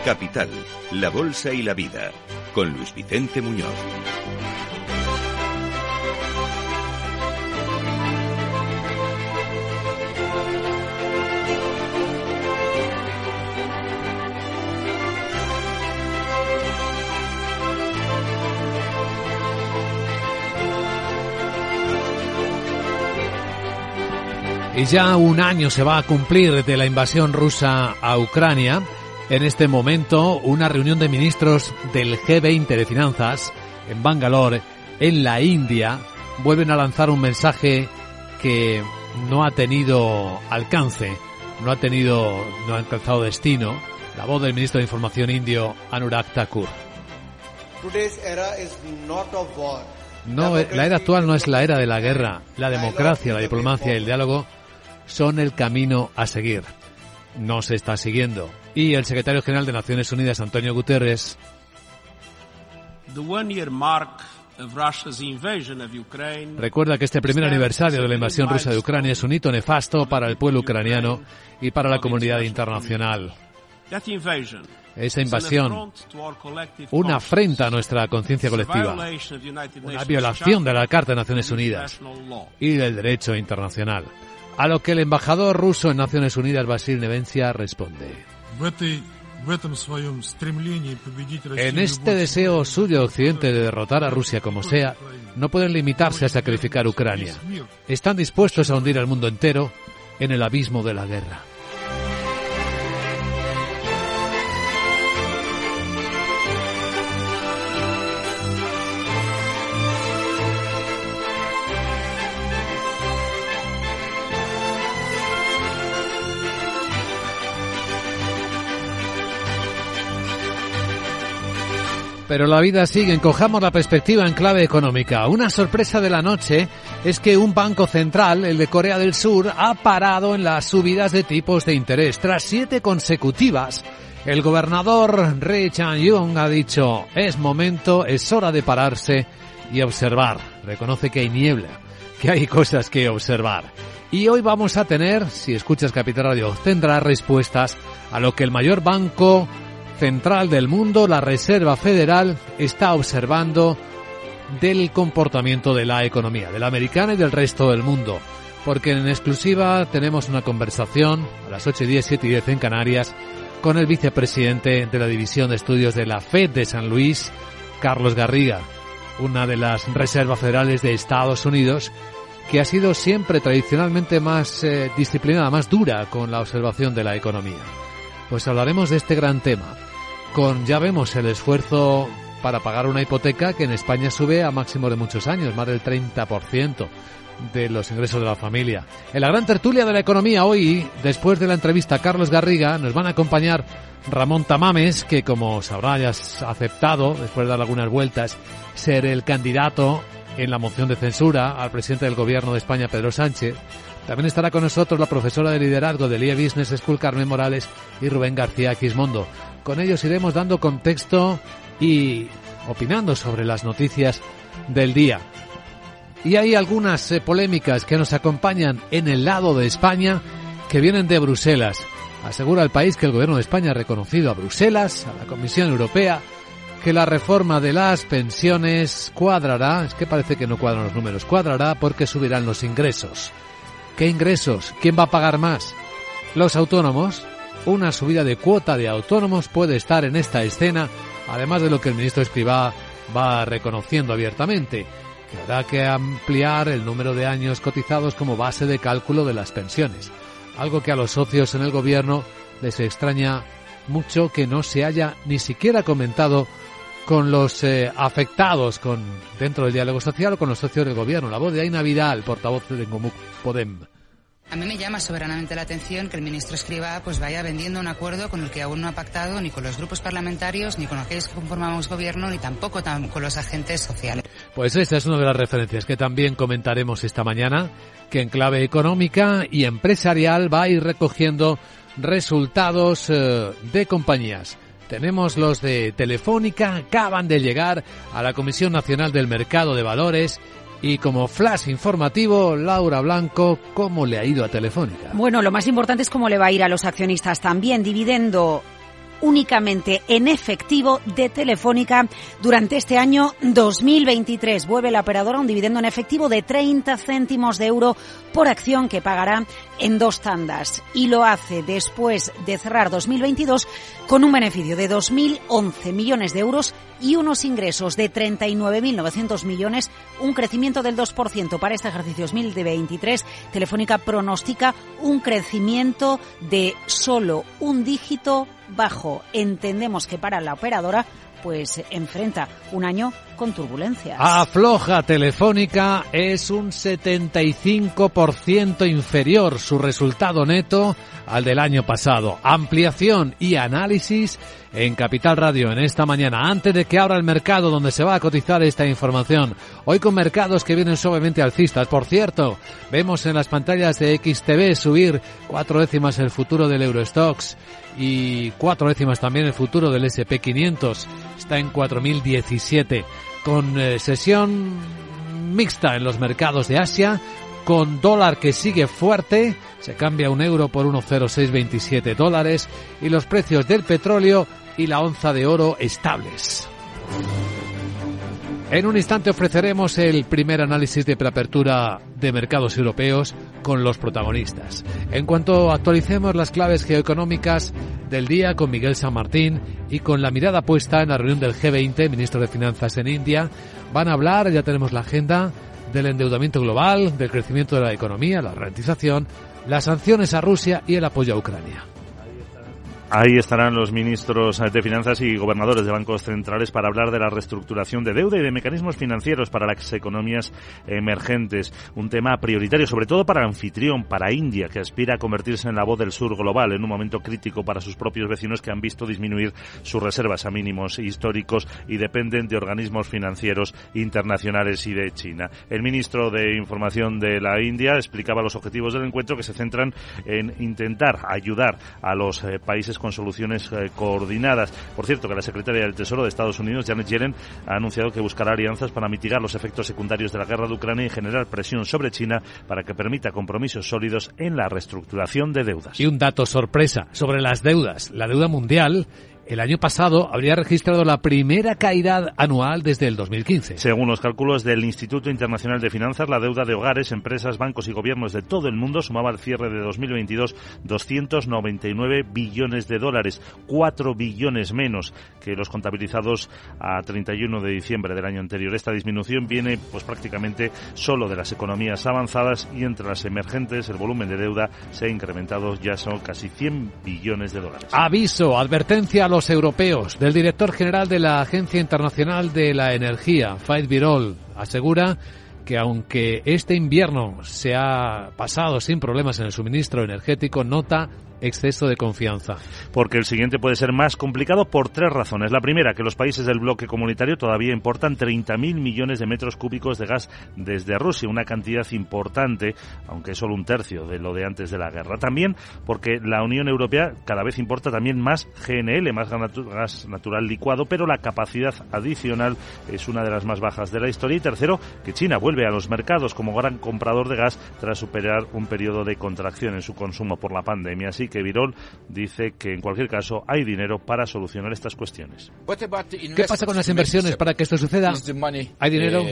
Capital, la Bolsa y la Vida, con Luis Vicente Muñoz. Y ya un año se va a cumplir de la invasión rusa a Ucrania. En este momento, una reunión de ministros del G20 de Finanzas en Bangalore, en la India, vuelven a lanzar un mensaje que no ha tenido alcance, no ha tenido, no ha alcanzado destino. La voz del ministro de Información indio, Anurag Thakur. No, la era actual no es la era de la guerra. La democracia, la diplomacia y el diálogo son el camino a seguir. No se está siguiendo. Y el secretario general de Naciones Unidas, Antonio Guterres, recuerda que este primer aniversario de la invasión rusa de Ucrania es un hito nefasto para el pueblo ucraniano y para la comunidad internacional. Esa invasión, una afrenta a nuestra conciencia colectiva, una violación de la Carta de Naciones Unidas y del derecho internacional. A lo que el embajador ruso en Naciones Unidas, Basil Nevencia, responde. En este deseo suyo Occidente de derrotar a Rusia como sea, no pueden limitarse a sacrificar Ucrania. Están dispuestos a hundir al mundo entero en el abismo de la guerra. Pero la vida sigue, encojamos la perspectiva en clave económica. Una sorpresa de la noche es que un banco central, el de Corea del Sur, ha parado en las subidas de tipos de interés. Tras siete consecutivas, el gobernador Ri Chang-yong ha dicho, es momento, es hora de pararse y observar. Reconoce que hay niebla, que hay cosas que observar. Y hoy vamos a tener, si escuchas Capital Radio, tendrás respuestas a lo que el mayor banco central del mundo, la Reserva Federal, está observando del comportamiento de la economía, de la americana y del resto del mundo. Porque en exclusiva tenemos una conversación a las 8 y 10, 7 y 10 en Canarias con el vicepresidente de la División de Estudios de la FED de San Luis, Carlos Garriga, una de las reservas federales de Estados Unidos que ha sido siempre tradicionalmente más eh, disciplinada, más dura con la observación de la economía. Pues hablaremos de este gran tema con, ya vemos, el esfuerzo para pagar una hipoteca que en España sube a máximo de muchos años, más del 30% de los ingresos de la familia. En la gran tertulia de la economía hoy, después de la entrevista a Carlos Garriga, nos van a acompañar Ramón Tamames, que como sabrá ya ha aceptado, después de dar algunas vueltas, ser el candidato en la moción de censura al presidente del gobierno de España, Pedro Sánchez, También estará con nosotros la profesora de liderazgo del IE Business School Carmen Morales y Rubén García Quismondo. Con ellos iremos dando contexto y opinando sobre las noticias del día. Y hay algunas eh, polémicas que nos acompañan en el lado de España que vienen de Bruselas. Asegura el país que el gobierno de España ha reconocido a Bruselas, a la Comisión Europea, que la reforma de las pensiones cuadrará, es que parece que no cuadran los números, cuadrará porque subirán los ingresos. ¿Qué ingresos? ¿Quién va a pagar más? Los autónomos. Una subida de cuota de autónomos puede estar en esta escena, además de lo que el ministro Escribá va reconociendo abiertamente, que habrá que ampliar el número de años cotizados como base de cálculo de las pensiones, algo que a los socios en el gobierno les extraña mucho que no se haya ni siquiera comentado con los eh, afectados con dentro del diálogo social o con los socios del gobierno. La voz de Aina Vidal, portavoz de Ngomuk Podem. A mí me llama soberanamente la atención que el ministro Escriba pues vaya vendiendo un acuerdo con el que aún no ha pactado ni con los grupos parlamentarios, ni con aquellos que conformamos gobierno, ni tampoco con los agentes sociales. Pues esta es una de las referencias que también comentaremos esta mañana, que en clave económica y empresarial va a ir recogiendo resultados eh, de compañías. Tenemos los de Telefónica, acaban de llegar a la Comisión Nacional del Mercado de Valores y como flash informativo, Laura Blanco, ¿cómo le ha ido a Telefónica? Bueno, lo más importante es cómo le va a ir a los accionistas también, dividendo únicamente en efectivo de Telefónica durante este año 2023. Vuelve la operadora un dividendo en efectivo de 30 céntimos de euro por acción que pagará en dos tandas y lo hace después de cerrar 2022 con un beneficio de 2.011 millones de euros y unos ingresos de 39.900 millones, un crecimiento del 2% para este ejercicio 2023. Telefónica pronostica un crecimiento de solo un dígito bajo. Entendemos que para la operadora pues enfrenta un año con turbulencias. Afloja Telefónica es un 75% inferior su resultado neto al del año pasado. Ampliación y análisis en Capital Radio en esta mañana, antes de que abra el mercado donde se va a cotizar esta información. Hoy con mercados que vienen suavemente alcistas. Por cierto, vemos en las pantallas de XTV subir cuatro décimas el futuro del Eurostox y cuatro décimas también el futuro del SP500. Está en 4017 con eh, sesión mixta en los mercados de Asia, con dólar que sigue fuerte, se cambia un euro por 1,0627 dólares y los precios del petróleo y la onza de oro estables. En un instante ofreceremos el primer análisis de preapertura de mercados europeos con los protagonistas. En cuanto actualicemos las claves geoeconómicas del día con Miguel San Martín y con la mirada puesta en la reunión del G20, ministro de Finanzas en India, van a hablar, ya tenemos la agenda, del endeudamiento global, del crecimiento de la economía, la ralentización, las sanciones a Rusia y el apoyo a Ucrania. Ahí estarán los ministros de Finanzas y gobernadores de bancos centrales para hablar de la reestructuración de deuda y de mecanismos financieros para las economías emergentes. Un tema prioritario, sobre todo para anfitrión, para India, que aspira a convertirse en la voz del sur global en un momento crítico para sus propios vecinos que han visto disminuir sus reservas a mínimos históricos y dependen de organismos financieros internacionales y de China. El ministro de Información de la India explicaba los objetivos del encuentro que se centran en intentar ayudar a los eh, con soluciones eh, coordinadas. Por cierto, que la secretaria del Tesoro de Estados Unidos, Janet Yellen, ha anunciado que buscará alianzas para mitigar los efectos secundarios de la guerra de Ucrania y generar presión sobre China para que permita compromisos sólidos en la reestructuración de deudas. Y un dato sorpresa sobre las deudas. La deuda mundial el año pasado habría registrado la primera caída anual desde el 2015. Según los cálculos del Instituto Internacional de Finanzas, la deuda de hogares, empresas, bancos y gobiernos de todo el mundo sumaba al cierre de 2022 299 billones de dólares, 4 billones menos que los contabilizados a 31 de diciembre del año anterior. Esta disminución viene pues prácticamente solo de las economías avanzadas y entre las emergentes el volumen de deuda se ha incrementado ya son casi 100 billones de dólares. Aviso, advertencia a los europeos. Del director general de la Agencia Internacional de la Energía, Faith Birol, asegura que aunque este invierno se ha pasado sin problemas en el suministro energético, nota exceso de confianza. Porque el siguiente puede ser más complicado por tres razones. La primera, que los países del bloque comunitario todavía importan 30.000 millones de metros cúbicos de gas desde Rusia, una cantidad importante, aunque solo un tercio de lo de antes de la guerra. También porque la Unión Europea cada vez importa también más GNL, más gas natural licuado, pero la capacidad adicional es una de las más bajas de la historia. Y tercero, que China vuelve a los mercados como gran comprador de gas tras superar un periodo de contracción en su consumo por la pandemia. Así que Virol dice que en cualquier caso hay dinero para solucionar estas cuestiones. ¿Qué pasa con las inversiones para que esto suceda? ¿Hay dinero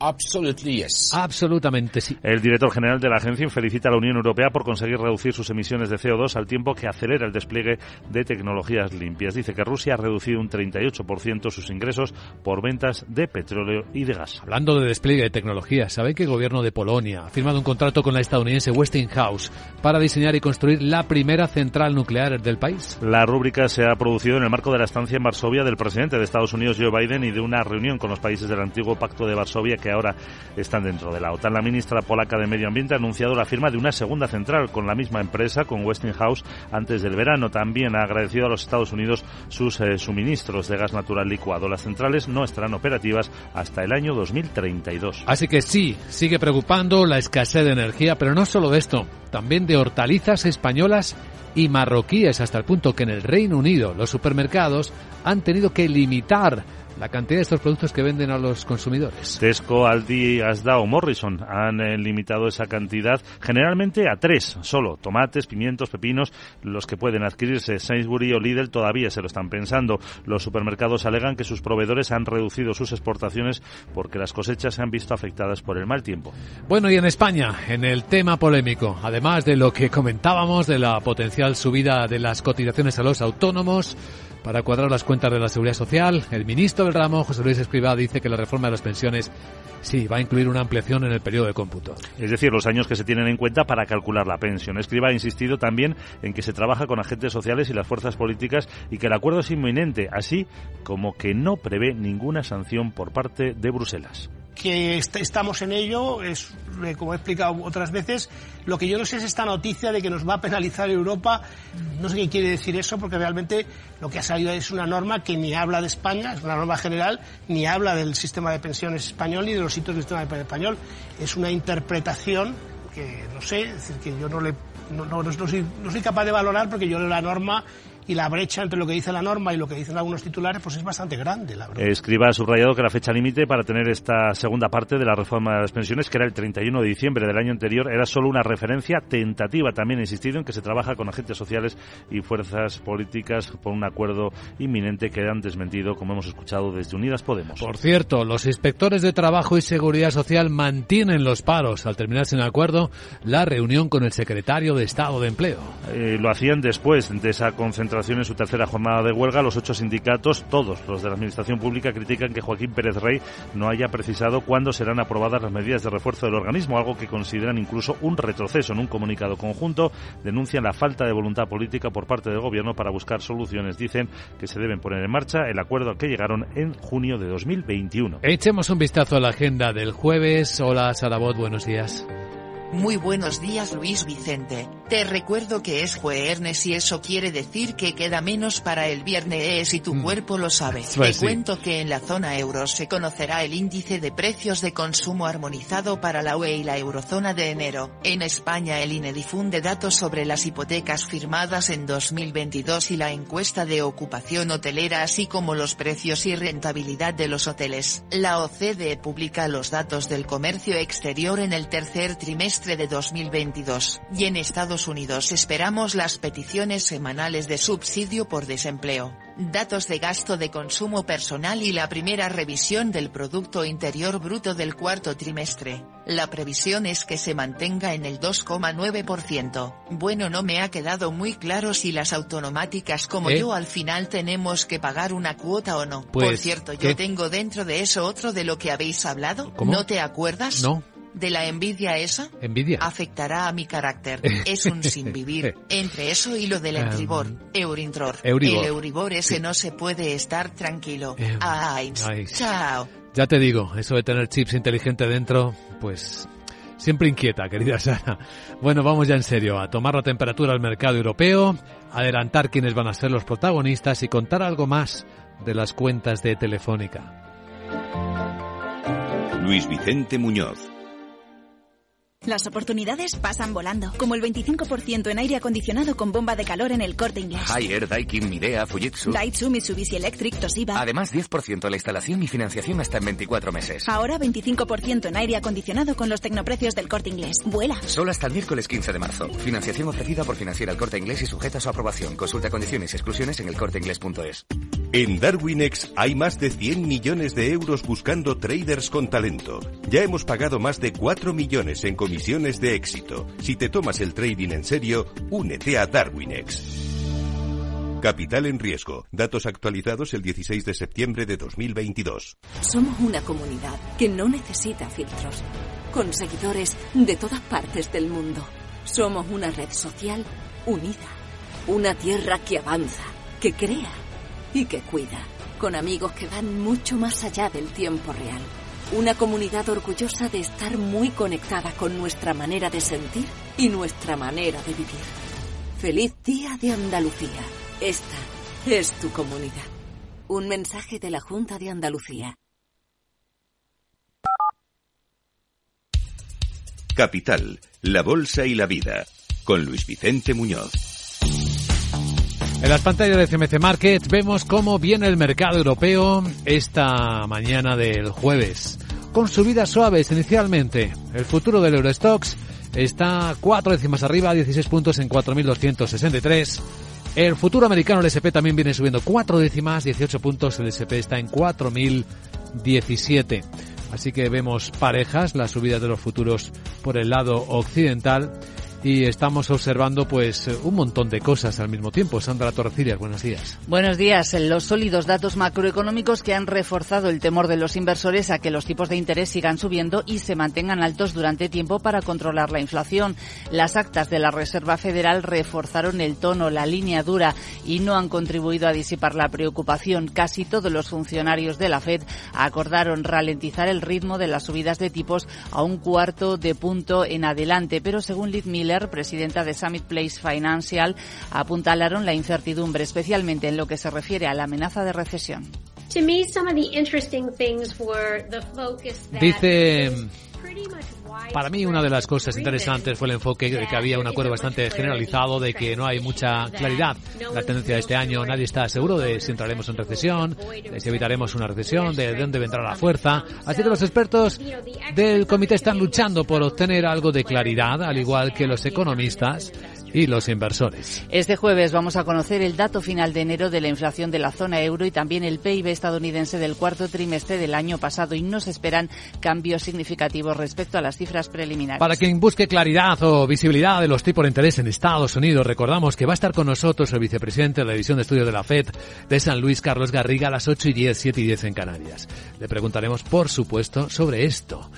eh, disponible? Absolutamente sí. El director general de la agencia felicita a la Unión Europea por conseguir reducir sus emisiones de CO2 al tiempo que acelera el despliegue de tecnologías limpias. Dice que Rusia ha reducido un 38% sus ingresos por ventas de petróleo y de gas. Hablando de despliegue de tecnologías, ¿sabe que el gobierno de Polonia ha firmado un contrato con la estadounidense Westinghouse para diseñar y construir la primera central nuclear del país? La rúbrica se ha producido en el marco de la estancia en Varsovia del presidente de Estados Unidos Joe Biden y de una reunión con los países del antiguo Pacto de Varsovia que ahora están dentro de la OTAN. La ministra polaca de Medio Ambiente ha anunciado la firma de una segunda central con la misma empresa, con Westinghouse, antes del verano. También ha agradecido a los Estados Unidos sus eh, suministros de gas natural licuado. Las centrales no estarán operativas hasta el año 2032. Así que sí, sigue preocupando la escasez de energía, pero no solo de esto, también de hortalizas españolas y marroquíes, hasta el punto que en el Reino Unido los supermercados han tenido que limitar la cantidad de estos productos que venden a los consumidores. Tesco, Aldi, Asda o Morrison han eh, limitado esa cantidad generalmente a tres solo, tomates, pimientos, pepinos, los que pueden adquirirse. Sainsbury o Lidl todavía se lo están pensando. Los supermercados alegan que sus proveedores han reducido sus exportaciones porque las cosechas se han visto afectadas por el mal tiempo. Bueno, y en España, en el tema polémico, además de lo que comentábamos de la potencial subida de las cotizaciones a los autónomos, para cuadrar las cuentas de la Seguridad Social, el ministro del ramo, José Luis Escrivá, dice que la reforma de las pensiones sí va a incluir una ampliación en el periodo de cómputo. Es decir, los años que se tienen en cuenta para calcular la pensión. Escriba ha insistido también en que se trabaja con agentes sociales y las fuerzas políticas y que el acuerdo es inminente, así como que no prevé ninguna sanción por parte de Bruselas que estamos en ello, es, eh, como he explicado otras veces, lo que yo no sé es esta noticia de que nos va a penalizar Europa, no sé qué quiere decir eso, porque realmente lo que ha salido es una norma que ni habla de España, es una norma general, ni habla del sistema de pensiones español ni de los sitios del sistema de pensiones español, es una interpretación que no sé, es decir, que yo no le no, no, no, soy, no soy capaz de valorar porque yo la norma y la brecha entre lo que dice la norma y lo que dicen algunos titulares pues es bastante grande, la verdad. Escriba ha subrayado que la fecha límite para tener esta segunda parte de la reforma de las pensiones, que era el 31 de diciembre del año anterior, era solo una referencia tentativa. También ha insistido en que se trabaja con agentes sociales y fuerzas políticas por un acuerdo inminente que han desmentido, como hemos escuchado, desde Unidas Podemos. Por cierto, los inspectores de trabajo y seguridad social mantienen los paros al terminarse en acuerdo la reunión con el secretario de Estado de Empleo. Eh, lo hacían después de esa concentración en su tercera jornada de huelga. Los ocho sindicatos, todos los de la Administración Pública, critican que Joaquín Pérez Rey no haya precisado cuándo serán aprobadas las medidas de refuerzo del organismo, algo que consideran incluso un retroceso. En un comunicado conjunto denuncian la falta de voluntad política por parte del Gobierno para buscar soluciones. Dicen que se deben poner en marcha el acuerdo al que llegaron en junio de 2021. Echemos un vistazo a la agenda del jueves. Hola, Sarabot, buenos días. Muy buenos días Luis Vicente, te recuerdo que es jueves y eso quiere decir que queda menos para el viernes y tu mm. cuerpo lo sabe. Pues te cuento que en la zona euro se conocerá el índice de precios de consumo armonizado para la UE y la eurozona de enero. En España el INE difunde datos sobre las hipotecas firmadas en 2022 y la encuesta de ocupación hotelera así como los precios y rentabilidad de los hoteles. La OCDE publica los datos del comercio exterior en el tercer trimestre de 2022, y en Estados Unidos esperamos las peticiones semanales de subsidio por desempleo, datos de gasto de consumo personal y la primera revisión del Producto Interior Bruto del cuarto trimestre. La previsión es que se mantenga en el 2,9%. Bueno, no me ha quedado muy claro si las autonomáticas como ¿Eh? yo al final tenemos que pagar una cuota o no. Por Pues, cierto, ¿qué? yo tengo dentro de eso otro de lo que habéis hablado. ¿Cómo? ¿No te acuerdas? No. ¿De la envidia esa? Envidia. Afectará a mi carácter. <laughs> Es un sinvivir. Entre eso y lo del Em, Euribor. Euribor. El Euribor ese no se puede estar tranquilo. Ay, ay. chao. Ya te digo, eso de tener chips inteligentes dentro, pues Siempre inquieta, querida Sara. Bueno, vamos ya en serio, a tomar la temperatura al mercado europeo, adelantar quiénes van a ser los protagonistas y contar algo más de las cuentas de Telefónica. Luis Vicente Muñoz. Las oportunidades pasan volando, como el 25% en aire acondicionado con bomba de calor en el corte inglés. Haier, Daikin, Midea, Fujitsu. Daitsu, Mitsubishi Electric, Toshiba. Además, 10% la instalación y financiación hasta en 24 meses. Ahora 25% en aire acondicionado con los tecnoprecios del corte inglés. Vuela. Solo hasta el miércoles 15 de marzo. Financiación ofrecida por Financiera el corte inglés y sujeta a su aprobación. Consulta condiciones y exclusiones en elcorteinglés.es. En Darwinex hay más de 100 millones de euros buscando traders con talento. Ya hemos pagado más de 4 millones en comisiones de éxito. Si te tomas el trading en serio, únete a Darwinex. Capital en riesgo. Datos actualizados el 16 de septiembre de 2022. Somos una comunidad que no necesita filtros, con seguidores de todas partes del mundo. Somos una red social unida, una tierra que avanza, que crea y que cuida, con amigos que van mucho más allá del tiempo real. Una comunidad orgullosa de estar muy conectada con nuestra manera de sentir y nuestra manera de vivir. Feliz Día de Andalucía. Esta es tu comunidad. Un mensaje de la Junta de Andalucía. Capital, la Bolsa y la Vida, con Luis Vicente Muñoz. En las pantallas de CMC Market vemos cómo viene el mercado europeo esta mañana del jueves. Con subidas suaves inicialmente. El futuro del Eurostox está cuatro décimas arriba, 16 puntos en 4.263. El futuro americano, el SP, también viene subiendo cuatro décimas, 18 puntos. El SP está en 4.017. Así que vemos parejas, las subidas de los futuros por el lado occidental y estamos observando pues un montón de cosas al mismo tiempo. Sandra Torrecillas, buenos días. Buenos días. Los sólidos datos macroeconómicos que han reforzado el temor de los inversores a que los tipos de interés sigan subiendo y se mantengan altos durante tiempo para controlar la inflación. Las actas de la Reserva Federal reforzaron el tono, la línea dura y no han contribuido a disipar la preocupación. Casi todos los funcionarios de la Fed acordaron ralentizar el ritmo de las subidas de tipos a un cuarto de punto en adelante, pero según Liz Miller, presidenta de Summit Place Financial, apuntalaron la incertidumbre, especialmente en lo que se refiere a la amenaza de recesión. Dice para mí una de las cosas interesantes fue el enfoque de que había un acuerdo bastante generalizado de que no hay mucha claridad. La tendencia de este año, nadie está seguro de si entraremos en recesión, de si evitaremos una recesión, de dónde vendrá la fuerza. Así que los expertos del comité están luchando por obtener algo de claridad, al igual que los economistas y los inversores. Este jueves vamos a conocer el dato final de enero de la inflación de la zona euro y también el PIB estadounidense del cuarto trimestre del año pasado y no se esperan cambios significativos respecto a las cifras preliminares. Para quien busque claridad o visibilidad de los tipos de interés en Estados Unidos, recordamos que va a estar con nosotros el vicepresidente de la división de estudios de la FED de San Luis, Carlos Garriga, a las 8 y 10, 7 y 10 en Canarias. Le preguntaremos, por supuesto, sobre esto.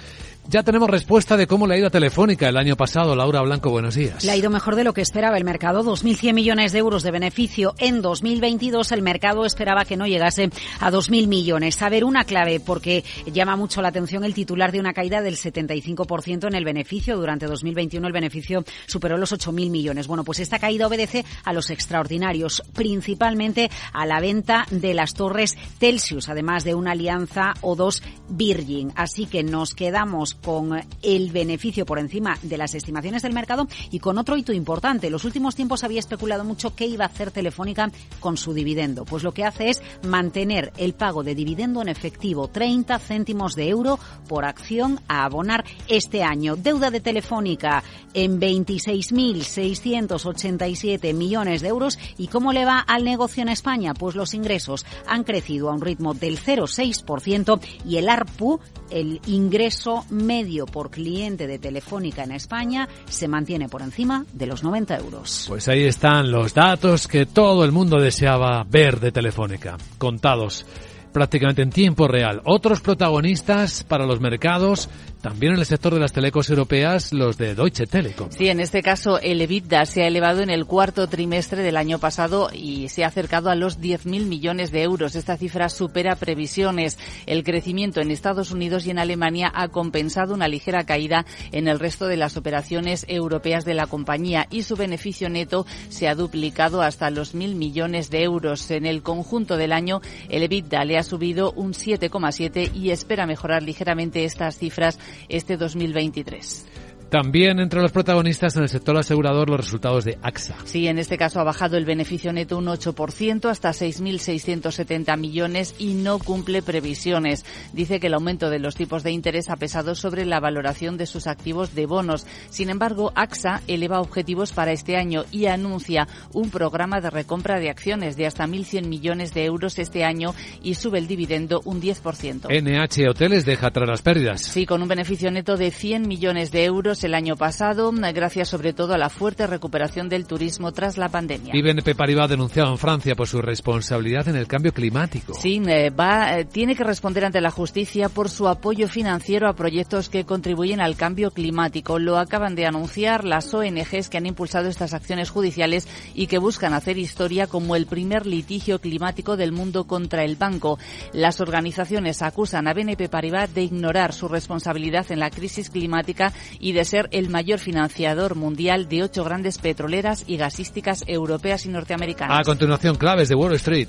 Ya tenemos respuesta de cómo le ha ido a Telefónica el año pasado. Laura Blanco, buenos días. Le ha ido mejor de lo que esperaba el mercado. 2.100 millones de euros de beneficio en 2022. El mercado esperaba que no llegase a 2.000 millones. A ver, una clave, porque llama mucho la atención el titular de una caída del 75% en el beneficio. Durante 2021 el beneficio superó los 8.000 millones. Bueno, pues esta caída obedece a los extraordinarios, principalmente a la venta de las torres Telsius, además de una alianza o dos Virgin. Así que nos quedamos con el beneficio por encima de las estimaciones del mercado y con otro hito importante. En los últimos tiempos había especulado mucho qué iba a hacer Telefónica con su dividendo. Pues lo que hace es mantener el pago de dividendo en efectivo, 30 céntimos de euro por acción a abonar este año. Deuda de Telefónica en 26.687 millones de euros. ¿Y cómo le va al negocio en España? Pues los ingresos han crecido a un ritmo del 0,6% y el ARPU, el ingreso medio por cliente de Telefónica en España se mantiene por encima de los 90 euros. Pues ahí están los datos que todo el mundo deseaba ver de Telefónica, contados prácticamente en tiempo real. Otros protagonistas para los mercados También en el sector de las telecos europeas, los de Deutsche Telekom. Sí, en este caso el EBITDA se ha elevado en el cuarto trimestre del año pasado y se ha acercado a los 10.000 millones de euros. Esta cifra supera previsiones. El crecimiento en Estados Unidos y en Alemania ha compensado una ligera caída en el resto de las operaciones europeas de la compañía y su beneficio neto se ha duplicado hasta los 1.000 millones de euros. En el conjunto del año, el EBITDA le ha subido un 7,7 y espera mejorar ligeramente estas cifras este 2023. También entre los protagonistas en el sector asegurador los resultados de AXA. Sí, en este caso ha bajado el beneficio neto un 8% hasta 6.670 millones y no cumple previsiones. Dice que el aumento de los tipos de interés ha pesado sobre la valoración de sus activos de bonos. Sin embargo, AXA eleva objetivos para este año y anuncia un programa de recompra de acciones de hasta 1.100 millones de euros este año y sube el dividendo un 10%. NH Hoteles deja atrás las pérdidas. Sí, con un beneficio neto de 100 millones de euros el año pasado, gracias sobre todo a la fuerte recuperación del turismo tras la pandemia. Y BNP Paribas denunciado en Francia por su responsabilidad en el cambio climático. Sí, eh, va, eh, tiene que responder ante la justicia por su apoyo financiero a proyectos que contribuyen al cambio climático. Lo acaban de anunciar las ONGs que han impulsado estas acciones judiciales y que buscan hacer historia como el primer litigio climático del mundo contra el banco. Las organizaciones acusan a BNP Paribas de ignorar su responsabilidad en la crisis climática y de ser el mayor financiador mundial de ocho grandes petroleras y gasísticas europeas y norteamericanas. A continuación, claves de Wall Street.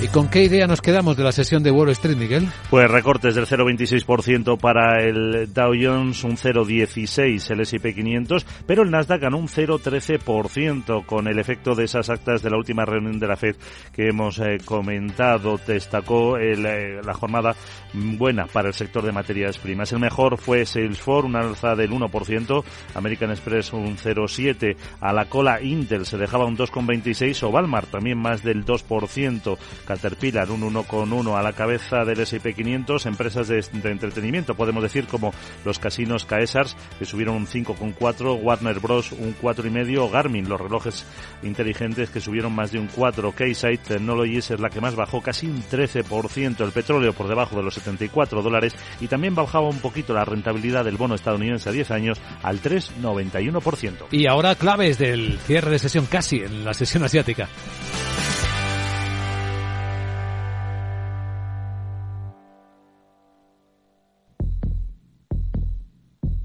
¿Y con qué idea nos quedamos de la sesión de Wall Street, Miguel? Pues recortes del 0,26% para el Dow Jones, un 0,16% el S&P 500, pero el Nasdaq ganó un 0,13% con el efecto de esas actas de la última reunión de la Fed que hemos eh, comentado. Destacó el, eh, la jornada buena para el sector de materias primas. El mejor fue Salesforce, una alza del 1%, American Express un 0,7%, a la cola Intel se dejaba un 2,26% o Walmart también más del 2%. Caterpillar un 1,1 a la cabeza del S&P 500, empresas de, entretenimiento, podemos decir como los casinos Caesars que subieron un 5,4, Warner Bros un 4,5, Garmin, los relojes inteligentes que subieron más de un 4, Keysight Technologies es la que más bajó casi un 13%, el petróleo por debajo de los 74 dólares y también bajaba un poquito la rentabilidad del bono estadounidense a 10 años al 3,91%. Y ahora claves del cierre de sesión casi en la sesión asiática.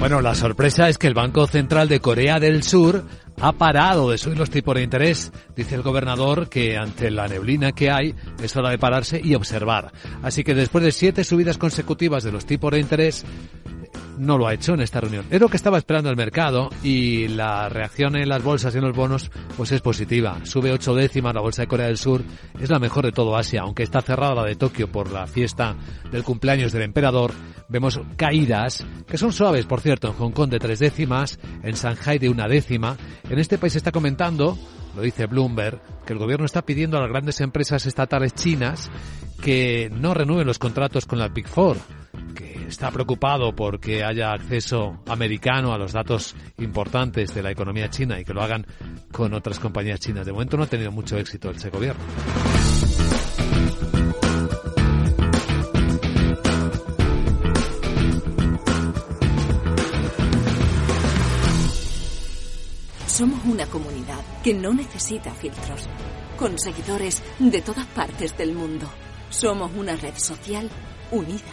Bueno, la sorpresa es que el Banco Central de Corea del Sur ha parado de subir los tipos de interés. Dice el gobernador que ante la neblina que hay es hora de pararse y observar. Así que después de siete subidas consecutivas de los tipos de interés, no lo ha hecho en esta reunión. Es lo que estaba esperando el mercado y la reacción en las bolsas y en los bonos pues es positiva. Sube ocho décimas la bolsa de Corea del Sur, es la mejor de todo Asia, aunque está cerrada la de Tokio por la fiesta del cumpleaños del emperador. Vemos caídas que son suaves, por cierto, en Hong Kong de tres décimas, en Shanghai de una décima. En este país está comentando lo dice Bloomberg, que el gobierno está pidiendo a las grandes empresas estatales chinas que no renueven los contratos con la Big Four, está preocupado porque haya acceso americano a los datos importantes de la economía china y que lo hagan con otras compañías chinas. De momento no ha tenido mucho éxito ese gobierno. Somos una comunidad que no necesita filtros, con seguidores de todas partes del mundo. Somos una red social unida,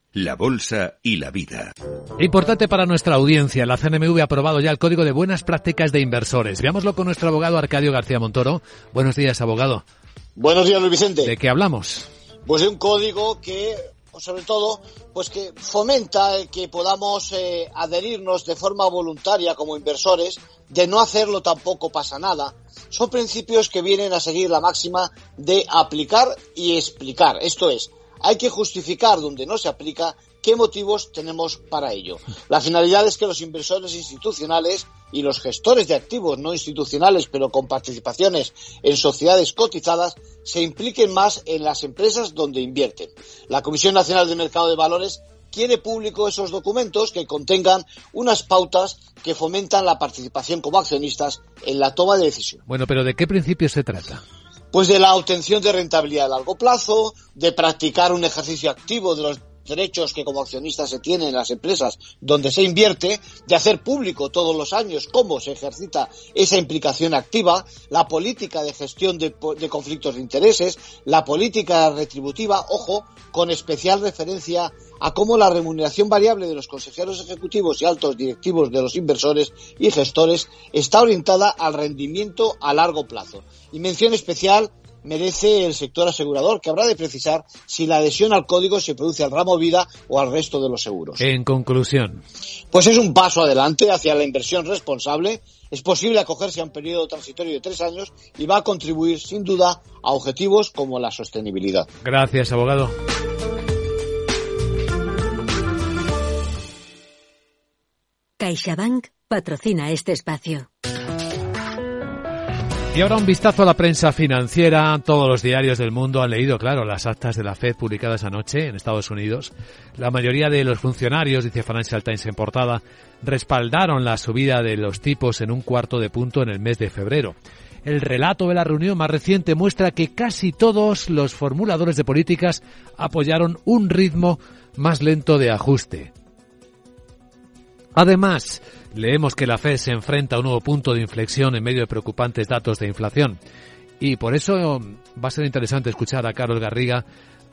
la bolsa y la vida. Importante para nuestra audiencia, la CNMV ha aprobado ya el Código de Buenas Prácticas de Inversores. Veámoslo con nuestro abogado Arcadio García Montoro. Buenos días, abogado. Buenos días, Luis Vicente. ¿De qué hablamos? Pues de un código que, sobre todo, pues que fomenta el que podamos eh, adherirnos de forma voluntaria como inversores. De no hacerlo tampoco pasa nada. Son principios que vienen a seguir la máxima de aplicar y explicar. Esto es, hay que justificar donde no se aplica qué motivos tenemos para ello. La finalidad es que los inversores institucionales y los gestores de activos no institucionales, pero con participaciones en sociedades cotizadas, se impliquen más en las empresas donde invierten. La Comisión Nacional del Mercado de Valores quiere público esos documentos que contengan unas pautas que fomentan la participación como accionistas en la toma de decisión. Bueno, pero ¿de qué principio se trata? Pues de la obtención de rentabilidad a largo plazo, de practicar un ejercicio activo de los derechos que como accionistas se tienen en las empresas donde se invierte, de hacer público todos los años cómo se ejercita esa implicación activa, la política de gestión de, de, conflictos de intereses, la política retributiva, ojo, con especial referencia a cómo la remuneración variable de los consejeros ejecutivos y altos directivos de los inversores y gestores está orientada al rendimiento a largo plazo. Y mención especial merece el sector asegurador, que habrá de precisar si la adhesión al código se produce al ramo vida o al resto de los seguros. En conclusión. Pues es un paso adelante hacia la inversión responsable. Es posible acogerse a un periodo transitorio de tres años y va a contribuir sin duda a objetivos como la sostenibilidad. Gracias, abogado. CaixaBank patrocina este espacio. Y ahora un vistazo a la prensa financiera. Todos los diarios del mundo han leído, claro, las actas de la Fed publicadas anoche en Estados Unidos. La mayoría de los funcionarios, dice Financial Times en portada, respaldaron la subida de los tipos en un cuarto de punto en el mes de febrero. El relato de la reunión más reciente muestra que casi todos los formuladores de políticas apoyaron un ritmo más lento de ajuste. Además, leemos que la Fed se enfrenta a un nuevo punto de inflexión en medio de preocupantes datos de inflación. Y por eso va a ser interesante escuchar a Carlos Garriga,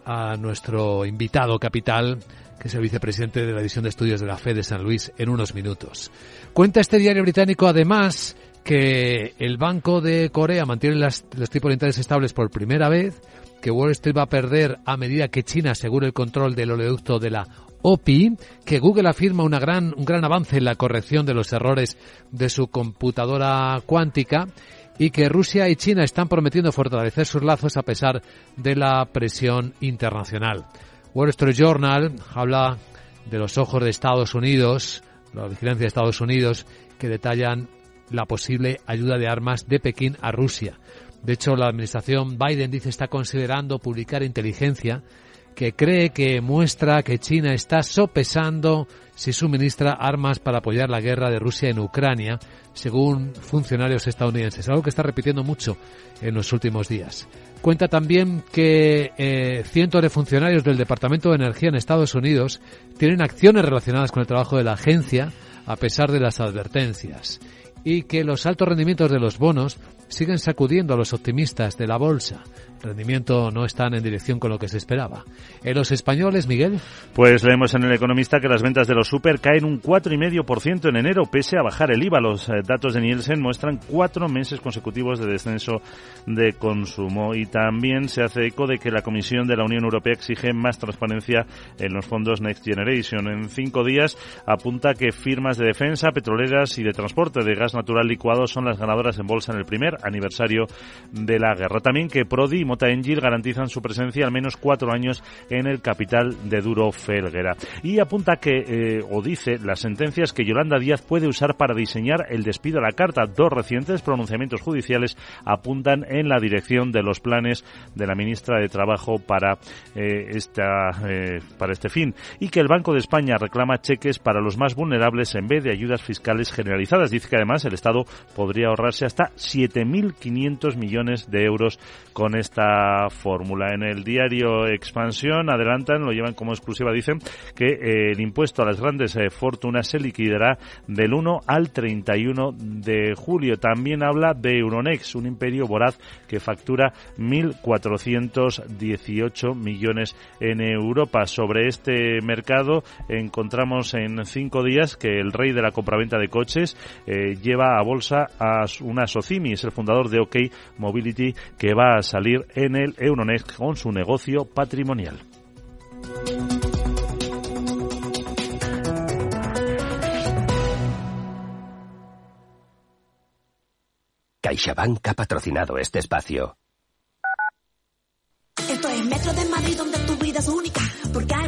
a nuestro invitado capital, que es el vicepresidente de la División de Estudios de la Fed de San Luis, en unos minutos. Cuenta este diario británico, además, que el Banco de Corea mantiene las, los tipos de interés estables por primera vez, que Wall Street va a perder a medida que China asegure el control del oleoducto de la OPI, que Google afirma una gran, un gran avance en la corrección de los errores de su computadora cuántica y que Rusia y China están prometiendo fortalecer sus lazos a pesar de la presión internacional. Wall Street Journal habla de los ojos de Estados Unidos, la vigilancia de Estados Unidos, que detallan la posible ayuda de armas de Pekín a Rusia. De hecho, la administración Biden dice está considerando publicar inteligencia que cree que muestra que China está sopesando si suministra armas para apoyar la guerra de Rusia en Ucrania, según funcionarios estadounidenses, algo que está repitiendo mucho en los últimos días. Cuenta también que eh, cientos de funcionarios del Departamento de Energía en Estados Unidos tienen acciones relacionadas con el trabajo de la agencia, a pesar de las advertencias, y que los altos rendimientos de los bonos siguen sacudiendo a los optimistas de la bolsa. Rendimiento no están en dirección con lo que se esperaba. ¿En los españoles, Miguel? Pues leemos en El Economista que las ventas de los super caen un 4,5% en enero, pese a bajar el IVA. Los eh, datos de Nielsen muestran cuatro meses consecutivos de descenso de consumo. Y también se hace eco de que la Comisión de la Unión Europea exige más transparencia en los fondos Next Generation. En cinco días apunta que firmas de defensa, petroleras y de transporte de gas natural licuado son las ganadoras en bolsa en el primer aniversario de la guerra. También que Prodi y Mota Engil garantizan su presencia al menos cuatro años en el capital de Duro Felguera. Y apunta que, eh, o dice, las sentencias que Yolanda Díaz puede usar para diseñar el despido a la carta. Dos recientes pronunciamientos judiciales apuntan en la dirección de los planes de la ministra de Trabajo para, eh, esta, eh, para este fin. Y que el Banco de España reclama cheques para los más vulnerables en vez de ayudas fiscales generalizadas. Dice que además el Estado podría ahorrarse hasta 7 1.500 millones de euros con esta fórmula. En el diario Expansión adelantan, lo llevan como exclusiva, dicen que eh, el impuesto a las grandes eh, fortunas se liquidará del 1 al 31 de julio. También habla de Euronext, un imperio voraz que factura 1.418 millones en Europa. Sobre este mercado encontramos en cinco días que el rey de la compraventa de coches eh, lleva a bolsa a una Socimi, es fundador de OK Mobility, que va a salir en el Euronext con su negocio patrimonial. CaixaBank ha patrocinado este espacio. Esto es Metro de Madrid donde tu vida es única.